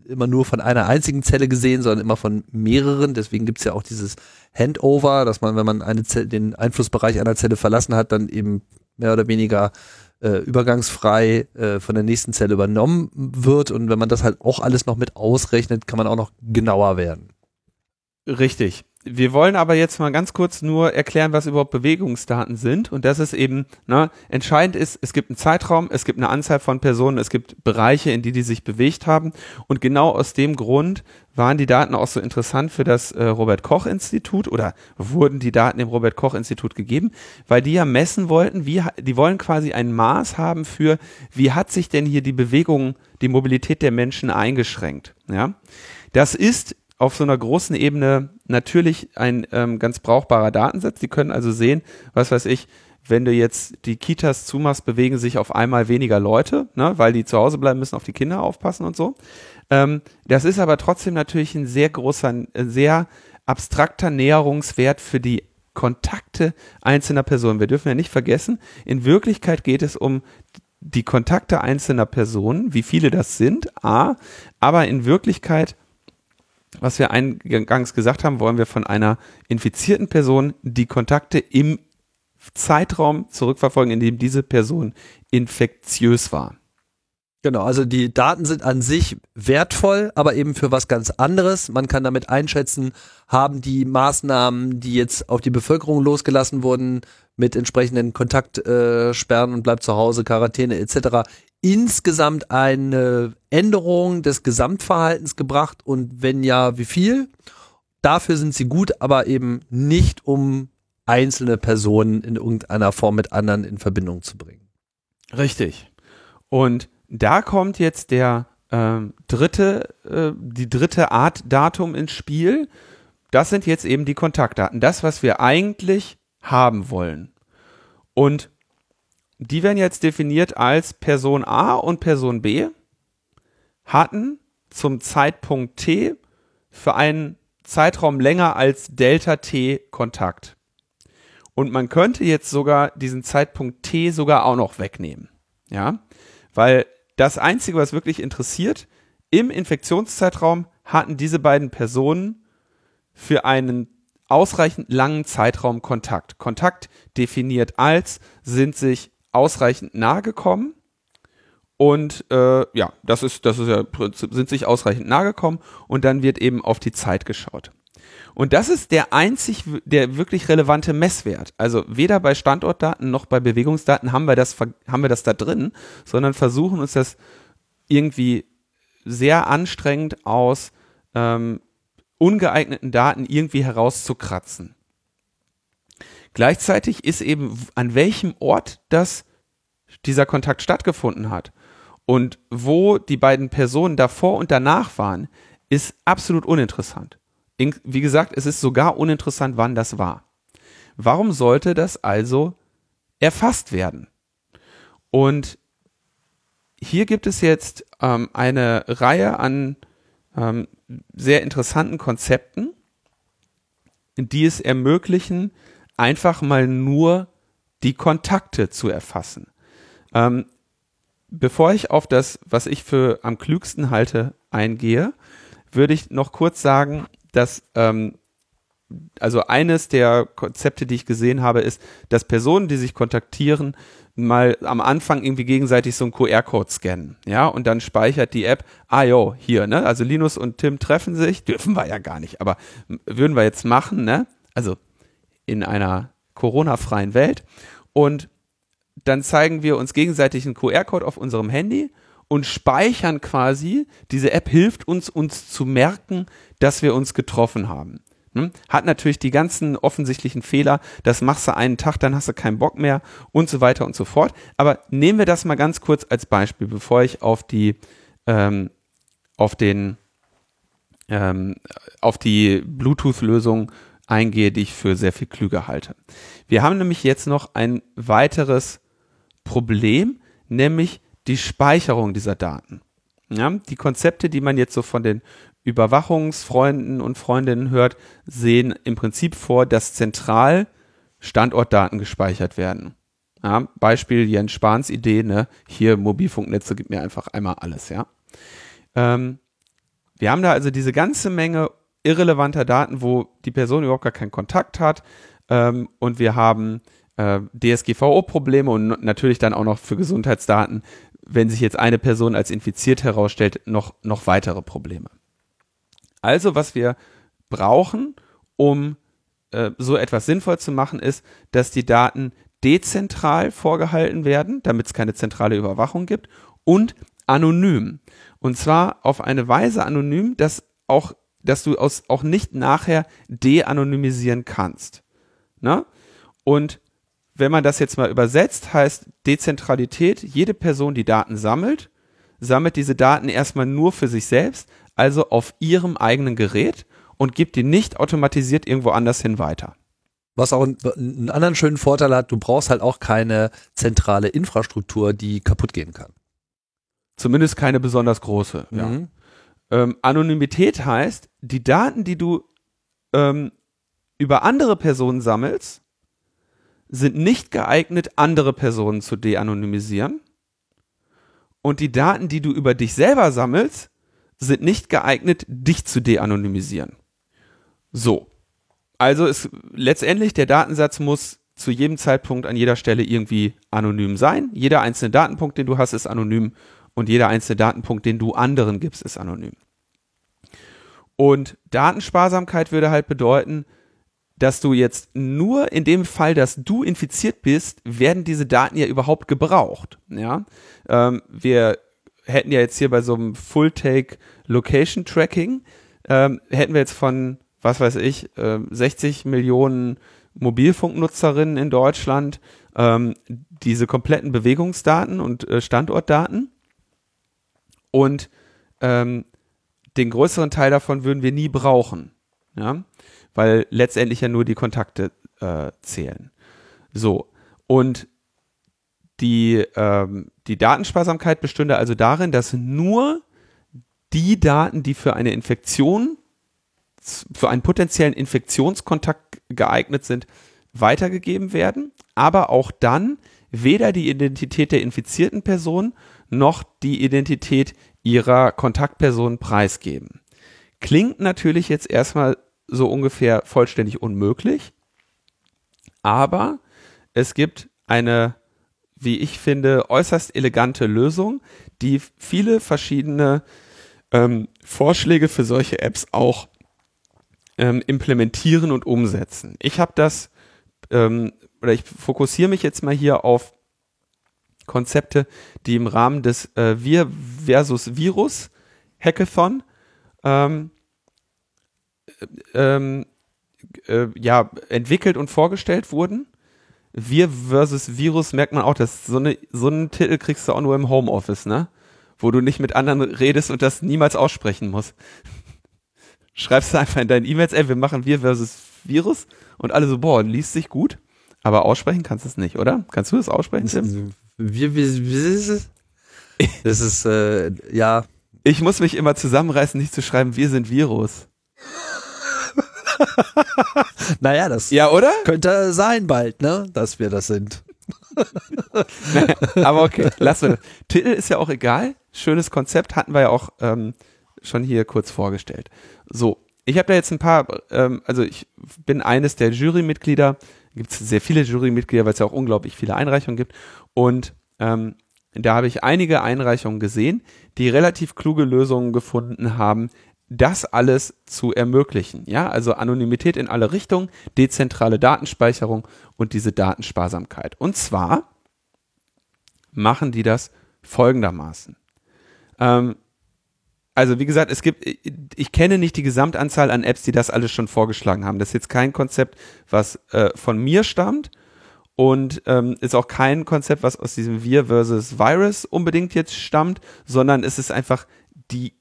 immer nur von einer einzigen Zelle gesehen, sondern immer von mehreren. Deswegen gibt's ja auch dieses Handover, dass man, wenn man eine Zelle, den Einflussbereich einer Zelle verlassen hat, dann eben mehr oder weniger äh, übergangsfrei äh, von der nächsten Zelle übernommen wird. Und wenn man das halt auch alles noch mit ausrechnet, kann man auch noch genauer werden. Richtig wir wollen aber jetzt mal ganz kurz nur erklären, was überhaupt Bewegungsdaten sind. Und das ist eben, ne, entscheidend ist, es gibt einen Zeitraum, es gibt eine Anzahl von Personen, es gibt Bereiche, in die die sich bewegt haben. Und genau aus dem Grund waren die Daten auch so interessant für das äh, Robert Koch Institut oder wurden die Daten dem Robert Koch Institut gegeben, weil die ja messen wollten, wie, die wollen quasi ein Maß haben für, wie hat sich denn hier die Bewegung, die Mobilität der Menschen eingeschränkt, ja. Das ist auf so einer großen Ebene natürlich ein ähm, ganz brauchbarer Datensatz. Die können also sehen, was weiß ich, wenn du jetzt die Kitas zumachst, bewegen sich auf einmal weniger Leute, ne, weil die zu Hause bleiben müssen, auf die Kinder aufpassen und so. Ähm, das ist aber trotzdem natürlich ein sehr großer, ein sehr abstrakter Näherungswert für die Kontakte einzelner Personen. Wir dürfen ja nicht vergessen, in Wirklichkeit geht es um die Kontakte einzelner Personen, wie viele das sind, a, aber in Wirklichkeit was wir eingangs gesagt haben, wollen wir von einer infizierten Person die Kontakte im Zeitraum zurückverfolgen, in dem diese Person infektiös war. Genau, also die Daten sind an sich wertvoll, aber eben für was ganz anderes. Man kann damit einschätzen, haben die Maßnahmen, die jetzt auf die Bevölkerung losgelassen wurden, mit entsprechenden Kontaktsperren und bleibt zu Hause, Quarantäne etc., insgesamt eine Änderung des Gesamtverhaltens gebracht und wenn ja, wie viel? Dafür sind sie gut, aber eben nicht, um einzelne Personen in irgendeiner Form mit anderen in Verbindung zu bringen. Richtig. Und da kommt jetzt der äh, dritte, äh, die dritte Art Datum ins Spiel. Das sind jetzt eben die Kontaktdaten. Das, was wir eigentlich haben wollen. Und die werden jetzt definiert als Person A und Person B hatten zum Zeitpunkt T für einen Zeitraum länger als Delta T Kontakt. Und man könnte jetzt sogar diesen Zeitpunkt T sogar auch noch wegnehmen. Ja, weil das Einzige, was wirklich interessiert, im Infektionszeitraum hatten diese beiden Personen für einen ausreichend langen Zeitraum Kontakt. Kontakt definiert als sind sich ausreichend nahe gekommen und äh, ja, das ist das ist ja sind sich ausreichend nahe gekommen und dann wird eben auf die Zeit geschaut. Und das ist der einzig, der wirklich relevante Messwert. Also weder bei Standortdaten noch bei Bewegungsdaten haben wir das, haben wir das da drin, sondern versuchen uns das irgendwie sehr anstrengend aus ähm, ungeeigneten Daten irgendwie herauszukratzen. Gleichzeitig ist eben, an welchem Ort das, dieser Kontakt stattgefunden hat und wo die beiden Personen davor und danach waren, ist absolut uninteressant. Wie gesagt, es ist sogar uninteressant, wann das war. Warum sollte das also erfasst werden? Und hier gibt es jetzt ähm, eine Reihe an ähm, sehr interessanten Konzepten, die es ermöglichen, einfach mal nur die Kontakte zu erfassen. Ähm, bevor ich auf das, was ich für am klügsten halte, eingehe, würde ich noch kurz sagen, dass ähm, also eines der Konzepte, die ich gesehen habe, ist, dass Personen, die sich kontaktieren, mal am Anfang irgendwie gegenseitig so einen QR-Code scannen, ja, und dann speichert die App, ah jo, hier, ne, also Linus und Tim treffen sich, dürfen wir ja gar nicht, aber würden wir jetzt machen, ne, also in einer Corona-freien Welt und dann zeigen wir uns gegenseitig einen QR-Code auf unserem Handy und speichern quasi, diese App hilft uns, uns zu merken, dass wir uns getroffen haben. Hm? Hat natürlich die ganzen offensichtlichen Fehler, das machst du einen Tag, dann hast du keinen Bock mehr und so weiter und so fort. Aber nehmen wir das mal ganz kurz als Beispiel, bevor ich auf die, ähm, auf den, ähm, auf die Bluetooth-Lösung eingehe, die ich für sehr viel klüger halte. Wir haben nämlich jetzt noch ein weiteres Problem, nämlich die Speicherung dieser Daten. Ja, die Konzepte, die man jetzt so von den Überwachungsfreunden und Freundinnen hört, sehen im Prinzip vor, dass zentral Standortdaten gespeichert werden. Ja, Beispiel Jens Spahns Idee, ne? hier Mobilfunknetze, gibt mir einfach einmal alles, ja. Ähm, wir haben da also diese ganze Menge irrelevanter Daten, wo die Person überhaupt gar keinen Kontakt hat ähm, und wir haben äh, DSGVO-Probleme und natürlich dann auch noch für Gesundheitsdaten, wenn sich jetzt eine Person als infiziert herausstellt, noch, noch weitere Probleme. Also, was wir brauchen, um äh, so etwas sinnvoll zu machen, ist, dass die Daten dezentral vorgehalten werden, damit es keine zentrale Überwachung gibt und anonym. Und zwar auf eine Weise anonym, dass auch, dass du aus, auch nicht nachher de-anonymisieren kannst. Ne? Und wenn man das jetzt mal übersetzt, heißt Dezentralität, jede Person, die Daten sammelt, sammelt diese Daten erstmal nur für sich selbst, also auf ihrem eigenen Gerät und gibt die nicht automatisiert irgendwo anders hin weiter. Was auch einen anderen schönen Vorteil hat, du brauchst halt auch keine zentrale Infrastruktur, die kaputt gehen kann. Zumindest keine besonders große. Mhm. Ähm, Anonymität heißt, die Daten, die du ähm, über andere Personen sammelst, sind nicht geeignet, andere Personen zu de-anonymisieren. Und die Daten, die du über dich selber sammelst, sind nicht geeignet, dich zu de-anonymisieren. So. Also ist letztendlich der Datensatz muss zu jedem Zeitpunkt an jeder Stelle irgendwie anonym sein. Jeder einzelne Datenpunkt, den du hast, ist anonym und jeder einzelne Datenpunkt, den du anderen gibst, ist anonym. Und Datensparsamkeit würde halt bedeuten, dass du jetzt nur in dem Fall, dass du infiziert bist, werden diese Daten ja überhaupt gebraucht. Ja, ähm, wir hätten ja jetzt hier bei so einem Full-Take Location Tracking, ähm, hätten wir jetzt von, was weiß ich, äh, 60 Millionen Mobilfunknutzerinnen in Deutschland ähm, diese kompletten Bewegungsdaten und äh, Standortdaten und ähm, den größeren Teil davon würden wir nie brauchen, ja, weil letztendlich ja nur die Kontakte äh, zählen. So und die ähm, die Datensparsamkeit bestünde also darin, dass nur die Daten, die für eine Infektion, für einen potenziellen Infektionskontakt geeignet sind, weitergegeben werden, aber auch dann weder die Identität der infizierten Person noch die Identität ihrer Kontaktperson preisgeben. Klingt natürlich jetzt erstmal so ungefähr vollständig unmöglich, aber es gibt eine wie ich finde, äußerst elegante Lösung, die viele verschiedene ähm, Vorschläge für solche Apps auch ähm, implementieren und umsetzen. Ich habe das, ähm, oder ich fokussiere mich jetzt mal hier auf Konzepte, die im Rahmen des äh, Wir versus Virus Hackathon ähm, äh, ähm, äh, ja, entwickelt und vorgestellt wurden. Wir versus Virus merkt man auch, dass so, eine, so einen Titel kriegst du auch nur im Homeoffice, ne? Wo du nicht mit anderen redest und das niemals aussprechen musst. Schreibst du einfach in deinen E-Mails, ey, wir machen Wir versus Virus und alle so, boah, liest sich gut, aber aussprechen kannst du es nicht, oder? Kannst du das aussprechen, Tim? Wir, wir, wir, das ist, äh, ja. Ich muss mich immer zusammenreißen, nicht zu schreiben, wir sind Virus. naja, das ja, oder? könnte sein bald, ne, dass wir das sind. Aber okay, lassen wir das. Titel ist ja auch egal. Schönes Konzept hatten wir ja auch ähm, schon hier kurz vorgestellt. So, ich habe da jetzt ein paar, ähm, also ich bin eines der Jurymitglieder. Gibt es sehr viele Jurymitglieder, weil es ja auch unglaublich viele Einreichungen gibt. Und ähm, da habe ich einige Einreichungen gesehen, die relativ kluge Lösungen gefunden haben, das alles zu ermöglichen. Ja, also Anonymität in alle Richtungen, dezentrale Datenspeicherung und diese Datensparsamkeit. Und zwar machen die das folgendermaßen. Ähm, also wie gesagt, es gibt, ich kenne nicht die Gesamtanzahl an Apps, die das alles schon vorgeschlagen haben. Das ist jetzt kein Konzept, was äh, von mir stammt und ähm, ist auch kein Konzept, was aus diesem Wir versus Virus unbedingt jetzt stammt, sondern es ist einfach die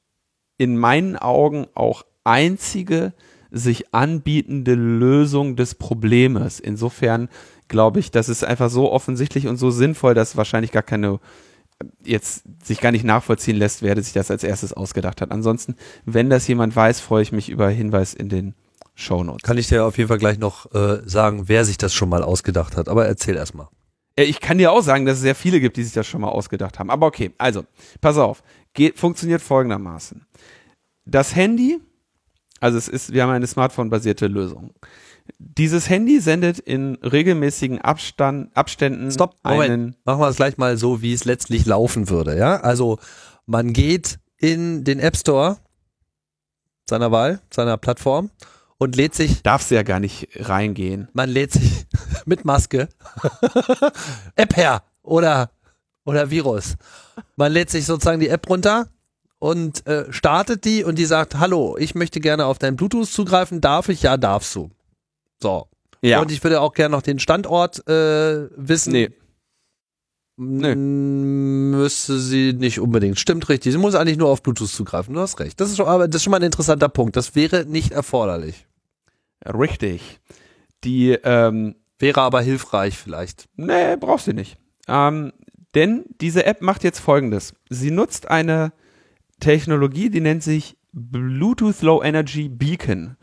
in meinen Augen auch einzige sich anbietende Lösung des Problems. Insofern glaube ich, das ist einfach so offensichtlich und so sinnvoll, dass wahrscheinlich gar keine jetzt sich gar nicht nachvollziehen lässt, wer sich das als erstes ausgedacht hat. Ansonsten, wenn das jemand weiß, freue ich mich über Hinweis in den Show Notes. Kann ich dir auf jeden Fall gleich noch äh, sagen, wer sich das schon mal ausgedacht hat. Aber erzähl erstmal. Äh, ich kann dir auch sagen, dass es sehr viele gibt, die sich das schon mal ausgedacht haben. Aber okay, also, pass auf. Geht, funktioniert folgendermaßen. Das Handy, also es ist, wir haben eine Smartphone-basierte Lösung. Dieses Handy sendet in regelmäßigen Abstand, Abständen Stopp, Moment. einen. Machen wir es gleich mal so, wie es letztlich laufen würde, ja? Also, man geht in den App Store seiner Wahl, seiner Plattform und lädt sich. Darfst ja gar nicht reingehen. Man lädt sich mit Maske. App her oder, oder Virus. Man lädt sich sozusagen die App runter und äh, startet die und die sagt, hallo, ich möchte gerne auf dein Bluetooth zugreifen. Darf ich? Ja, darfst du. So. Ja. Und ich würde auch gerne noch den Standort äh, wissen. Nee. Nee. Müsste sie nicht unbedingt. Stimmt richtig. Sie muss eigentlich nur auf Bluetooth zugreifen. Du hast recht. Das ist schon, aber das ist schon mal ein interessanter Punkt. Das wäre nicht erforderlich. Richtig. Die ähm, wäre aber hilfreich vielleicht. Nee, brauchst du nicht. Ähm, denn diese App macht jetzt folgendes. Sie nutzt eine Technologie, die nennt sich Bluetooth Low Energy Beacon.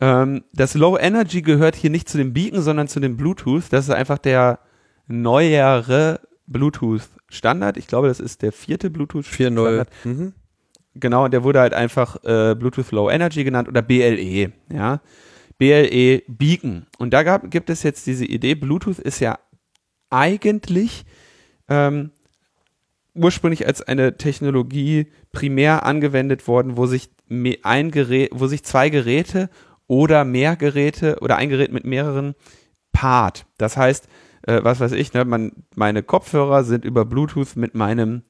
Ähm, das Low Energy gehört hier nicht zu dem Beacon, sondern zu dem Bluetooth. Das ist einfach der neuere Bluetooth-Standard. Ich glaube, das ist der vierte Bluetooth-Standard. Mhm. Genau, der wurde halt einfach äh, Bluetooth Low Energy genannt oder BLE, ja. BLE Beacon. Und da gab, gibt es jetzt diese Idee, Bluetooth ist ja eigentlich ähm, ursprünglich als eine Technologie primär angewendet worden, wo sich ein Gerät, wo sich zwei Geräte oder mehr Geräte oder ein Gerät mit mehreren paart. Das heißt, äh, was weiß ich, ne, man, meine Kopfhörer sind über Bluetooth mit meinem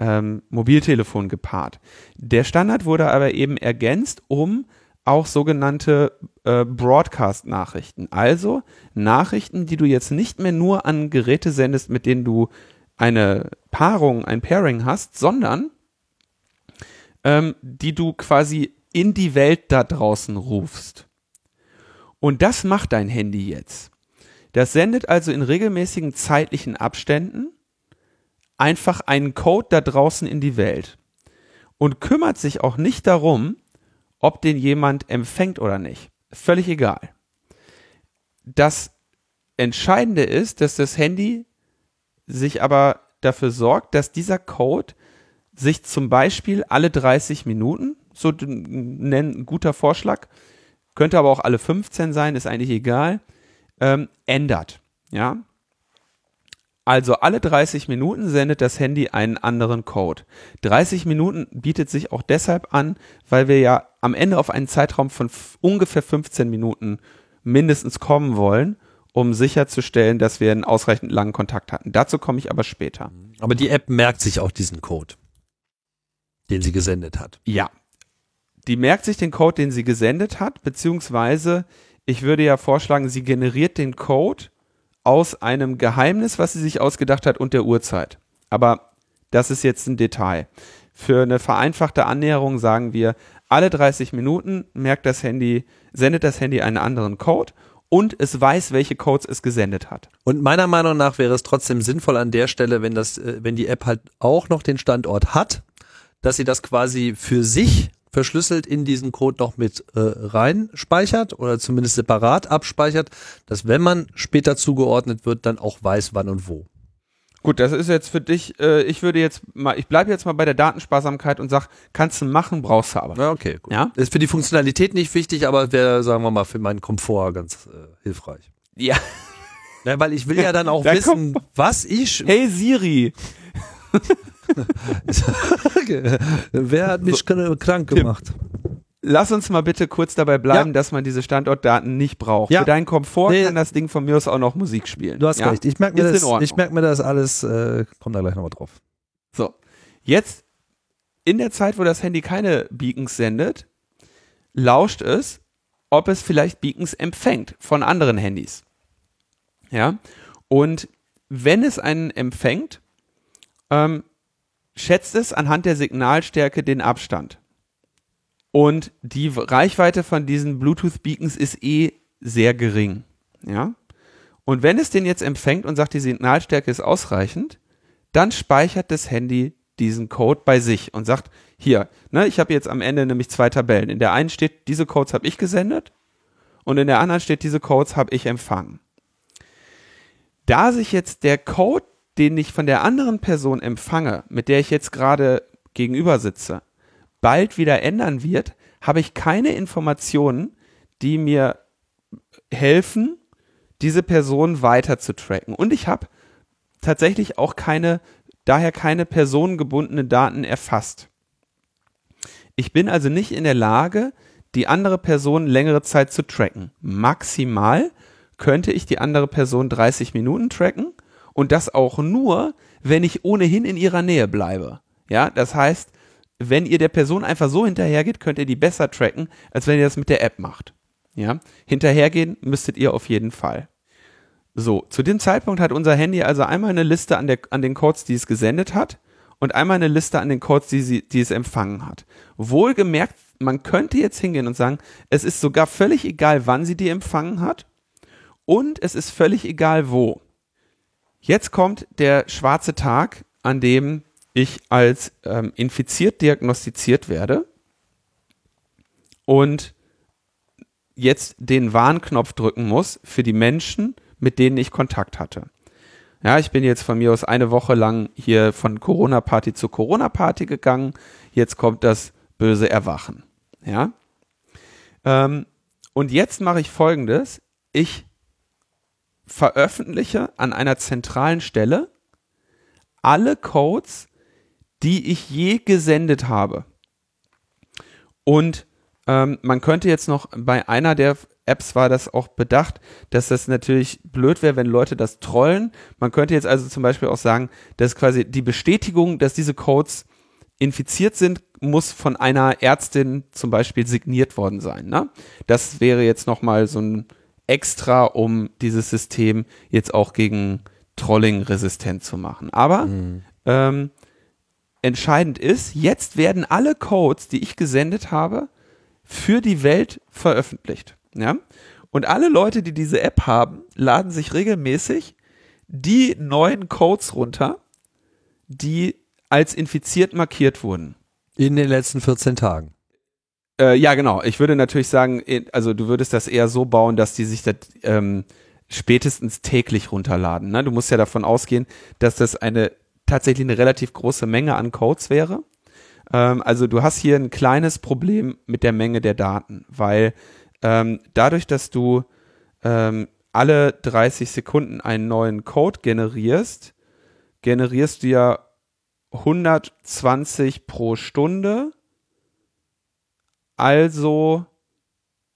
ähm, Mobiltelefon gepaart. Der Standard wurde aber eben ergänzt um auch sogenannte äh, Broadcast-Nachrichten. Also Nachrichten, die du jetzt nicht mehr nur an Geräte sendest, mit denen du eine Paarung, ein Pairing hast, sondern ähm, die du quasi in die Welt da draußen rufst. Und das macht dein Handy jetzt. Das sendet also in regelmäßigen zeitlichen Abständen einfach einen Code da draußen in die Welt und kümmert sich auch nicht darum, ob den jemand empfängt oder nicht. Völlig egal. Das Entscheidende ist, dass das Handy sich aber dafür sorgt, dass dieser Code sich zum Beispiel alle 30 Minuten, so ein guter Vorschlag, könnte aber auch alle 15 sein, ist eigentlich egal, ähm, ändert. Ja, also alle 30 Minuten sendet das Handy einen anderen Code. 30 Minuten bietet sich auch deshalb an, weil wir ja am Ende auf einen Zeitraum von ungefähr 15 Minuten mindestens kommen wollen, um sicherzustellen, dass wir einen ausreichend langen Kontakt hatten. Dazu komme ich aber später. Aber die App merkt sich auch diesen Code, den sie gesendet hat. Ja. Die merkt sich den Code, den sie gesendet hat, beziehungsweise ich würde ja vorschlagen, sie generiert den Code aus einem Geheimnis, was sie sich ausgedacht hat und der Uhrzeit. Aber das ist jetzt ein Detail. Für eine vereinfachte Annäherung sagen wir, alle 30 Minuten merkt das Handy, sendet das Handy einen anderen Code und es weiß, welche Codes es gesendet hat. Und meiner Meinung nach wäre es trotzdem sinnvoll an der Stelle, wenn das, äh, wenn die App halt auch noch den Standort hat, dass sie das quasi für sich verschlüsselt in diesen Code noch mit äh, rein speichert oder zumindest separat abspeichert, dass wenn man später zugeordnet wird, dann auch weiß, wann und wo. Gut, das ist jetzt für dich, äh, ich würde jetzt mal, ich bleibe jetzt mal bei der Datensparsamkeit und sag, kannst du machen, brauchst du aber. Ja, okay, gut. Ja? Ist für die Funktionalität nicht wichtig, aber wäre, sagen wir mal, für meinen Komfort ganz äh, hilfreich. Ja. ja. Weil ich will ja dann auch da wissen, was ich. Hey Siri. Wer hat mich so, krank gemacht? Lass uns mal bitte kurz dabei bleiben, ja. dass man diese Standortdaten nicht braucht. Ja. Für deinen Komfort nee. kann das Ding von mir aus auch noch Musik spielen. Du hast ja? recht. Ich merke mir, das, ich merk mir das alles, äh, komm da gleich nochmal drauf. So, jetzt in der Zeit, wo das Handy keine Beacons sendet, lauscht es, ob es vielleicht Beacons empfängt von anderen Handys. Ja, und wenn es einen empfängt, ähm, schätzt es anhand der Signalstärke den Abstand. Und die Reichweite von diesen Bluetooth-Beacons ist eh sehr gering. Ja? Und wenn es den jetzt empfängt und sagt, die Signalstärke ist ausreichend, dann speichert das Handy diesen Code bei sich und sagt, hier, ne, ich habe jetzt am Ende nämlich zwei Tabellen. In der einen steht, diese Codes habe ich gesendet und in der anderen steht, diese Codes habe ich empfangen. Da sich jetzt der Code den ich von der anderen Person empfange, mit der ich jetzt gerade gegenüber sitze, bald wieder ändern wird, habe ich keine Informationen, die mir helfen, diese Person weiter zu tracken. Und ich habe tatsächlich auch keine, daher keine personengebundene Daten erfasst. Ich bin also nicht in der Lage, die andere Person längere Zeit zu tracken. Maximal könnte ich die andere Person 30 Minuten tracken und das auch nur, wenn ich ohnehin in ihrer Nähe bleibe. Ja, das heißt, wenn ihr der Person einfach so hinterhergeht, könnt ihr die besser tracken, als wenn ihr das mit der App macht. Ja, hinterhergehen müsstet ihr auf jeden Fall. So, zu dem Zeitpunkt hat unser Handy also einmal eine Liste an, der, an den Codes, die es gesendet hat und einmal eine Liste an den Codes, die, sie, die es empfangen hat. Wohlgemerkt, man könnte jetzt hingehen und sagen, es ist sogar völlig egal, wann sie die empfangen hat und es ist völlig egal, wo. Jetzt kommt der schwarze Tag, an dem ich als ähm, infiziert diagnostiziert werde und jetzt den Warnknopf drücken muss für die Menschen, mit denen ich Kontakt hatte. Ja, ich bin jetzt von mir aus eine Woche lang hier von Corona-Party zu Corona-Party gegangen. Jetzt kommt das böse Erwachen. Ja. Ähm, und jetzt mache ich folgendes. Ich veröffentliche an einer zentralen Stelle alle Codes, die ich je gesendet habe. Und ähm, man könnte jetzt noch bei einer der Apps war das auch bedacht, dass das natürlich blöd wäre, wenn Leute das trollen. Man könnte jetzt also zum Beispiel auch sagen, dass quasi die Bestätigung, dass diese Codes infiziert sind, muss von einer Ärztin zum Beispiel signiert worden sein. Ne? Das wäre jetzt nochmal so ein extra, um dieses System jetzt auch gegen Trolling resistent zu machen. Aber mhm. ähm, entscheidend ist, jetzt werden alle Codes, die ich gesendet habe, für die Welt veröffentlicht. Ja? Und alle Leute, die diese App haben, laden sich regelmäßig die neuen Codes runter, die als infiziert markiert wurden. In den letzten 14 Tagen. Äh, ja, genau. Ich würde natürlich sagen, also du würdest das eher so bauen, dass die sich das ähm, spätestens täglich runterladen. Ne? Du musst ja davon ausgehen, dass das eine tatsächlich eine relativ große Menge an Codes wäre. Ähm, also du hast hier ein kleines Problem mit der Menge der Daten, weil ähm, dadurch, dass du ähm, alle 30 Sekunden einen neuen Code generierst, generierst du ja 120 pro Stunde. Also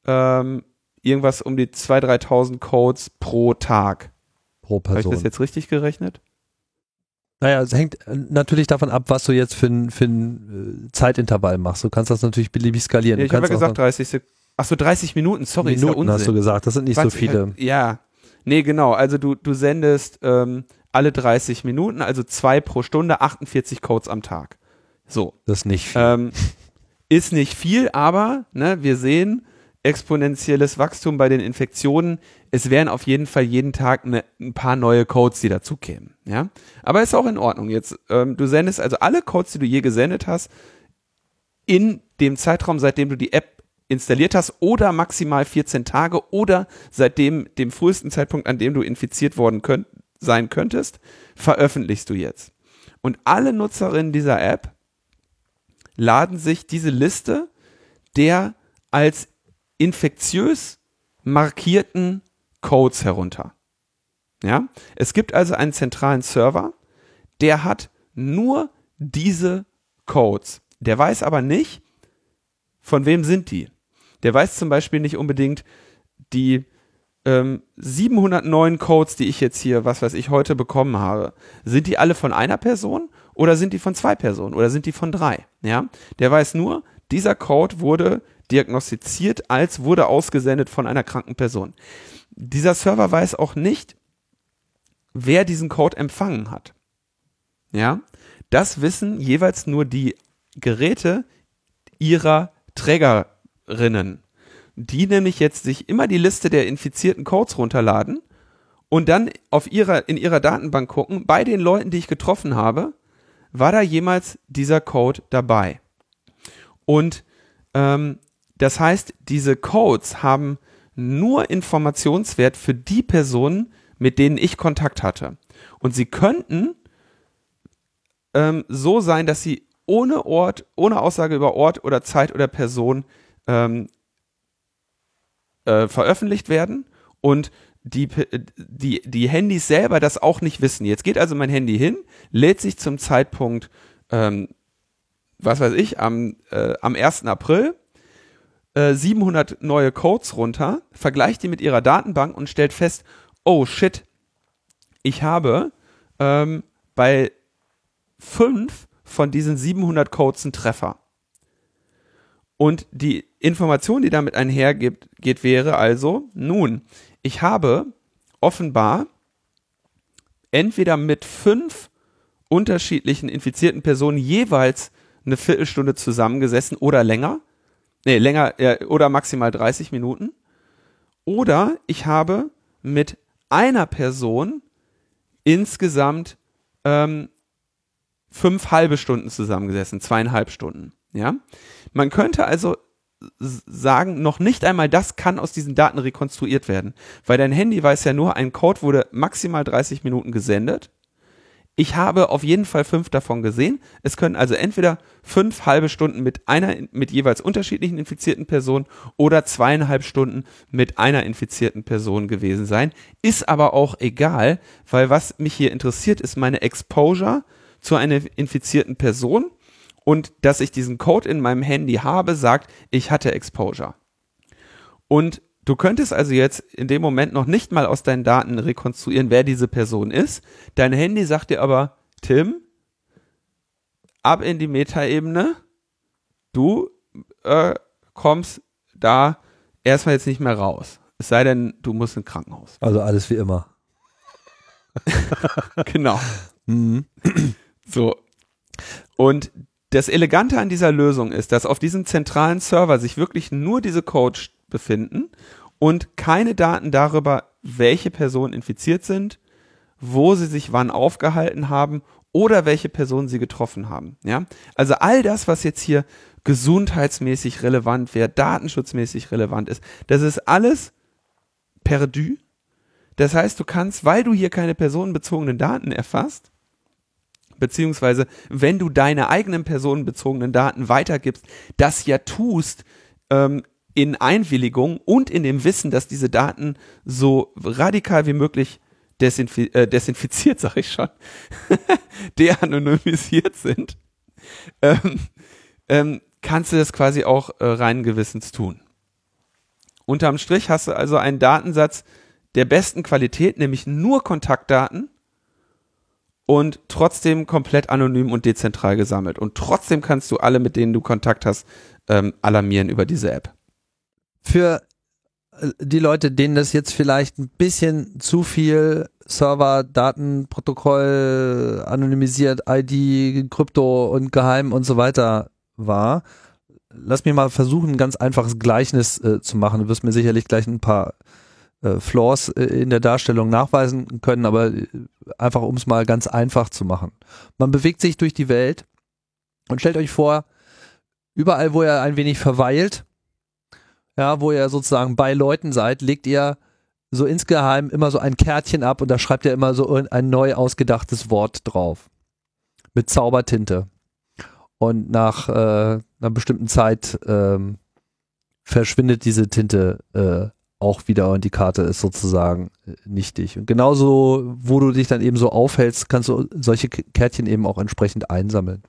ähm, irgendwas um die 2.000, 3.000 Codes pro Tag. Pro Person. Habe ich das jetzt richtig gerechnet? Naja, es hängt äh, natürlich davon ab, was du jetzt für ein, für ein äh, Zeitintervall machst. Du kannst das natürlich beliebig skalieren. Ja, ich habe ja gesagt 30 Sekunden. Achso, 30 Minuten, sorry. Minuten ja hast du gesagt, das sind nicht 20, so viele. Halt, ja. Nee, genau. Also du, du sendest ähm, alle 30 Minuten, also zwei pro Stunde, 48 Codes am Tag. So. Das ist nicht viel. Ähm, ist nicht viel, aber ne, wir sehen exponentielles Wachstum bei den Infektionen es wären auf jeden Fall jeden Tag ne, ein paar neue Codes, die dazu kämen. Ja, aber ist auch in Ordnung. Jetzt, ähm, du sendest also alle Codes, die du je gesendet hast, in dem Zeitraum, seitdem du die App installiert hast, oder maximal 14 Tage oder seitdem dem frühesten Zeitpunkt, an dem du infiziert worden könnt, sein könntest, veröffentlichst du jetzt. Und alle Nutzerinnen dieser App laden sich diese Liste der als infektiös markierten Codes herunter. Ja, es gibt also einen zentralen Server, der hat nur diese Codes. Der weiß aber nicht, von wem sind die. Der weiß zum Beispiel nicht unbedingt die ähm, 709 Codes, die ich jetzt hier, was weiß ich, heute bekommen habe. Sind die alle von einer Person oder sind die von zwei Personen oder sind die von drei? Ja, der weiß nur, dieser Code wurde diagnostiziert als wurde ausgesendet von einer kranken Person dieser Server weiß auch nicht, wer diesen Code empfangen hat. Ja, das wissen jeweils nur die Geräte ihrer Trägerinnen, die nämlich jetzt sich immer die Liste der infizierten Codes runterladen und dann auf ihrer, in ihrer Datenbank gucken, bei den Leuten, die ich getroffen habe, war da jemals dieser Code dabei. Und ähm, das heißt, diese Codes haben nur Informationswert für die Personen, mit denen ich Kontakt hatte. Und sie könnten ähm, so sein, dass sie ohne Ort, ohne Aussage über Ort oder Zeit oder Person ähm, äh, veröffentlicht werden und die, die, die Handys selber das auch nicht wissen. Jetzt geht also mein Handy hin, lädt sich zum Zeitpunkt, ähm, was weiß ich, am, äh, am 1. April 700 äh, neue Codes runter, vergleicht die mit ihrer Datenbank und stellt fest, oh shit, ich habe ähm, bei fünf von diesen 700 Codes einen Treffer. Und die Information, die damit einhergeht, geht, wäre also, nun, ich habe offenbar entweder mit fünf unterschiedlichen infizierten Personen jeweils eine Viertelstunde zusammengesessen oder länger nee, länger äh, oder maximal 30 Minuten. Oder ich habe mit einer Person insgesamt ähm, fünf halbe Stunden zusammengesessen, zweieinhalb Stunden. Ja, man könnte also sagen, noch nicht einmal das kann aus diesen Daten rekonstruiert werden, weil dein Handy weiß ja nur, ein Code wurde maximal 30 Minuten gesendet ich habe auf jeden Fall fünf davon gesehen. Es können also entweder fünf halbe Stunden mit einer, mit jeweils unterschiedlichen infizierten Personen oder zweieinhalb Stunden mit einer infizierten Person gewesen sein. Ist aber auch egal, weil was mich hier interessiert, ist meine Exposure zu einer infizierten Person und dass ich diesen Code in meinem Handy habe, sagt, ich hatte Exposure. Und du könntest also jetzt in dem Moment noch nicht mal aus deinen Daten rekonstruieren, wer diese Person ist. Dein Handy sagt dir aber, Tim, ab in die Metaebene, du äh, kommst da erstmal jetzt nicht mehr raus. Es sei denn, du musst ins Krankenhaus. Also alles wie immer. genau. Mhm. So. Und das Elegante an dieser Lösung ist, dass auf diesem zentralen Server sich wirklich nur diese Codes befinden und keine Daten darüber, welche Personen infiziert sind, wo sie sich wann aufgehalten haben oder welche Personen sie getroffen haben. Ja? Also all das, was jetzt hier gesundheitsmäßig relevant wäre, datenschutzmäßig relevant ist, das ist alles perdu. Das heißt, du kannst, weil du hier keine personenbezogenen Daten erfasst, beziehungsweise wenn du deine eigenen personenbezogenen Daten weitergibst, das ja tust ähm, in Einwilligung und in dem Wissen, dass diese Daten so radikal wie möglich desinfi äh, desinfiziert, sag ich schon, de-anonymisiert sind, ähm, ähm, kannst du das quasi auch äh, rein gewissens tun. Unterm Strich hast du also einen Datensatz der besten Qualität, nämlich nur Kontaktdaten und trotzdem komplett anonym und dezentral gesammelt. Und trotzdem kannst du alle, mit denen du Kontakt hast, ähm, alarmieren über diese App. Für äh, die Leute, denen das jetzt vielleicht ein bisschen zu viel Server, Datenprotokoll, anonymisiert, ID, Krypto und Geheim und so weiter war, lass mich mal versuchen, ein ganz einfaches Gleichnis äh, zu machen. Du wirst mir sicherlich gleich ein paar äh, Flaws äh, in der Darstellung nachweisen können, aber äh, einfach um es mal ganz einfach zu machen. Man bewegt sich durch die Welt und stellt euch vor, überall, wo ihr ein wenig verweilt, ja, wo ihr sozusagen bei Leuten seid, legt ihr so insgeheim immer so ein Kärtchen ab und da schreibt ihr immer so ein neu ausgedachtes Wort drauf. Mit Zaubertinte. Und nach äh, einer bestimmten Zeit ähm, verschwindet diese Tinte äh, auch wieder und die Karte ist sozusagen äh, nichtig. Und genauso, wo du dich dann eben so aufhältst, kannst du solche Kärtchen eben auch entsprechend einsammeln.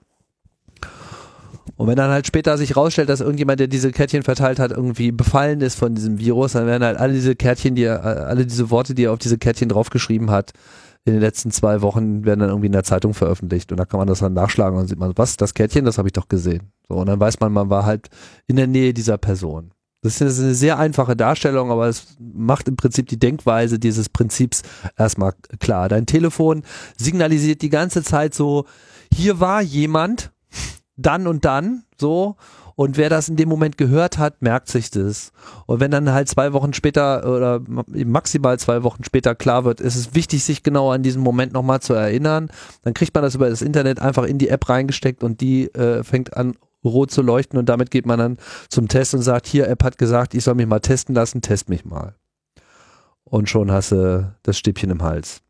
Und wenn dann halt später sich rausstellt, dass irgendjemand, der diese Kärtchen verteilt hat, irgendwie befallen ist von diesem Virus, dann werden halt alle diese Kärtchen, die er, alle diese Worte, die er auf diese Kärtchen draufgeschrieben hat, in den letzten zwei Wochen werden dann irgendwie in der Zeitung veröffentlicht und da kann man das dann nachschlagen und sieht man, was, das Kärtchen, das habe ich doch gesehen. So, und dann weiß man, man war halt in der Nähe dieser Person. Das ist eine sehr einfache Darstellung, aber es macht im Prinzip die Denkweise dieses Prinzips erstmal klar. Dein Telefon signalisiert die ganze Zeit so, hier war jemand, dann und dann, so, und wer das in dem Moment gehört hat, merkt sich das. Und wenn dann halt zwei Wochen später oder maximal zwei Wochen später klar wird, ist es wichtig, sich genau an diesen Moment nochmal zu erinnern. Dann kriegt man das über das Internet einfach in die App reingesteckt und die äh, fängt an rot zu leuchten und damit geht man dann zum Test und sagt, hier, App hat gesagt, ich soll mich mal testen lassen, test mich mal. Und schon hast du das Stäbchen im Hals.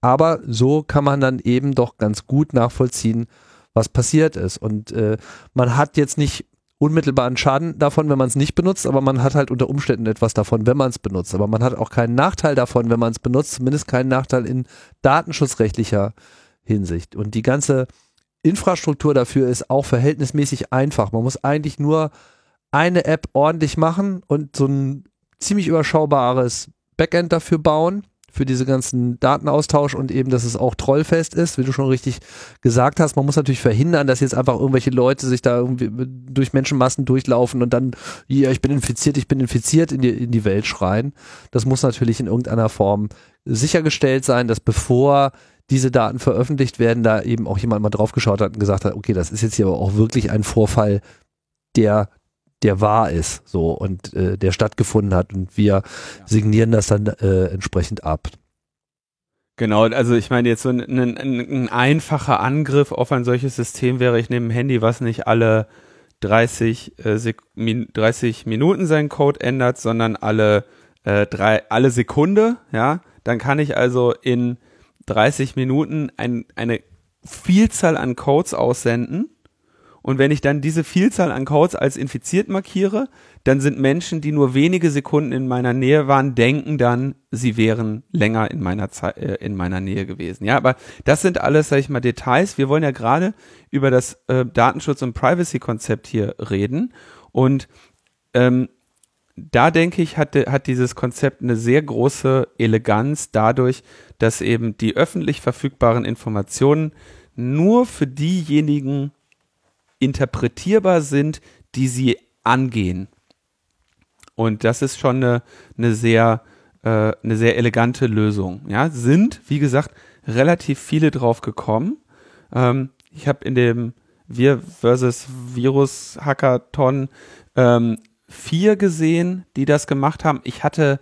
Aber so kann man dann eben doch ganz gut nachvollziehen, was passiert ist. Und äh, man hat jetzt nicht unmittelbaren Schaden davon, wenn man es nicht benutzt, aber man hat halt unter Umständen etwas davon, wenn man es benutzt. Aber man hat auch keinen Nachteil davon, wenn man es benutzt, zumindest keinen Nachteil in datenschutzrechtlicher Hinsicht. Und die ganze Infrastruktur dafür ist auch verhältnismäßig einfach. Man muss eigentlich nur eine App ordentlich machen und so ein ziemlich überschaubares Backend dafür bauen, für diese ganzen Datenaustausch und eben, dass es auch trollfest ist, wie du schon richtig gesagt hast. Man muss natürlich verhindern, dass jetzt einfach irgendwelche Leute sich da irgendwie durch Menschenmassen durchlaufen und dann, ja, ich bin infiziert, ich bin infiziert in die, in die Welt schreien. Das muss natürlich in irgendeiner Form sichergestellt sein, dass bevor diese Daten veröffentlicht werden, da eben auch jemand mal drauf geschaut hat und gesagt hat, okay, das ist jetzt hier aber auch wirklich ein Vorfall, der der wahr ist, so und äh, der stattgefunden hat und wir signieren das dann äh, entsprechend ab. Genau, also ich meine jetzt so ein, ein, ein, einfacher Angriff auf ein solches System wäre, ich nehme ein Handy, was nicht alle 30, äh, min 30 Minuten seinen Code ändert, sondern alle äh, drei, alle Sekunde, ja, dann kann ich also in 30 Minuten ein, eine Vielzahl an Codes aussenden Und wenn ich dann diese Vielzahl an Codes als infiziert markiere, dann sind Menschen, die nur wenige Sekunden in meiner Nähe waren, denken dann, sie wären länger in meiner Zeit, äh, in meiner Nähe gewesen. Ja, aber das sind alles, sag ich mal, Details. Wir wollen ja gerade über das äh, Datenschutz- und Privacy-Konzept hier reden. Und ähm, da denke ich, hat, hat dieses Konzept eine sehr große Eleganz dadurch, dass eben die öffentlich verfügbaren Informationen nur für diejenigen interpretierbar sind, die sie angehen. Und das ist schon eine, eine sehr äh, eine sehr elegante Lösung. Ja, sind wie gesagt relativ viele drauf gekommen. Ähm, ich habe in dem Wir versus Virus Hackathon ähm, vier gesehen, die das gemacht haben. Ich hatte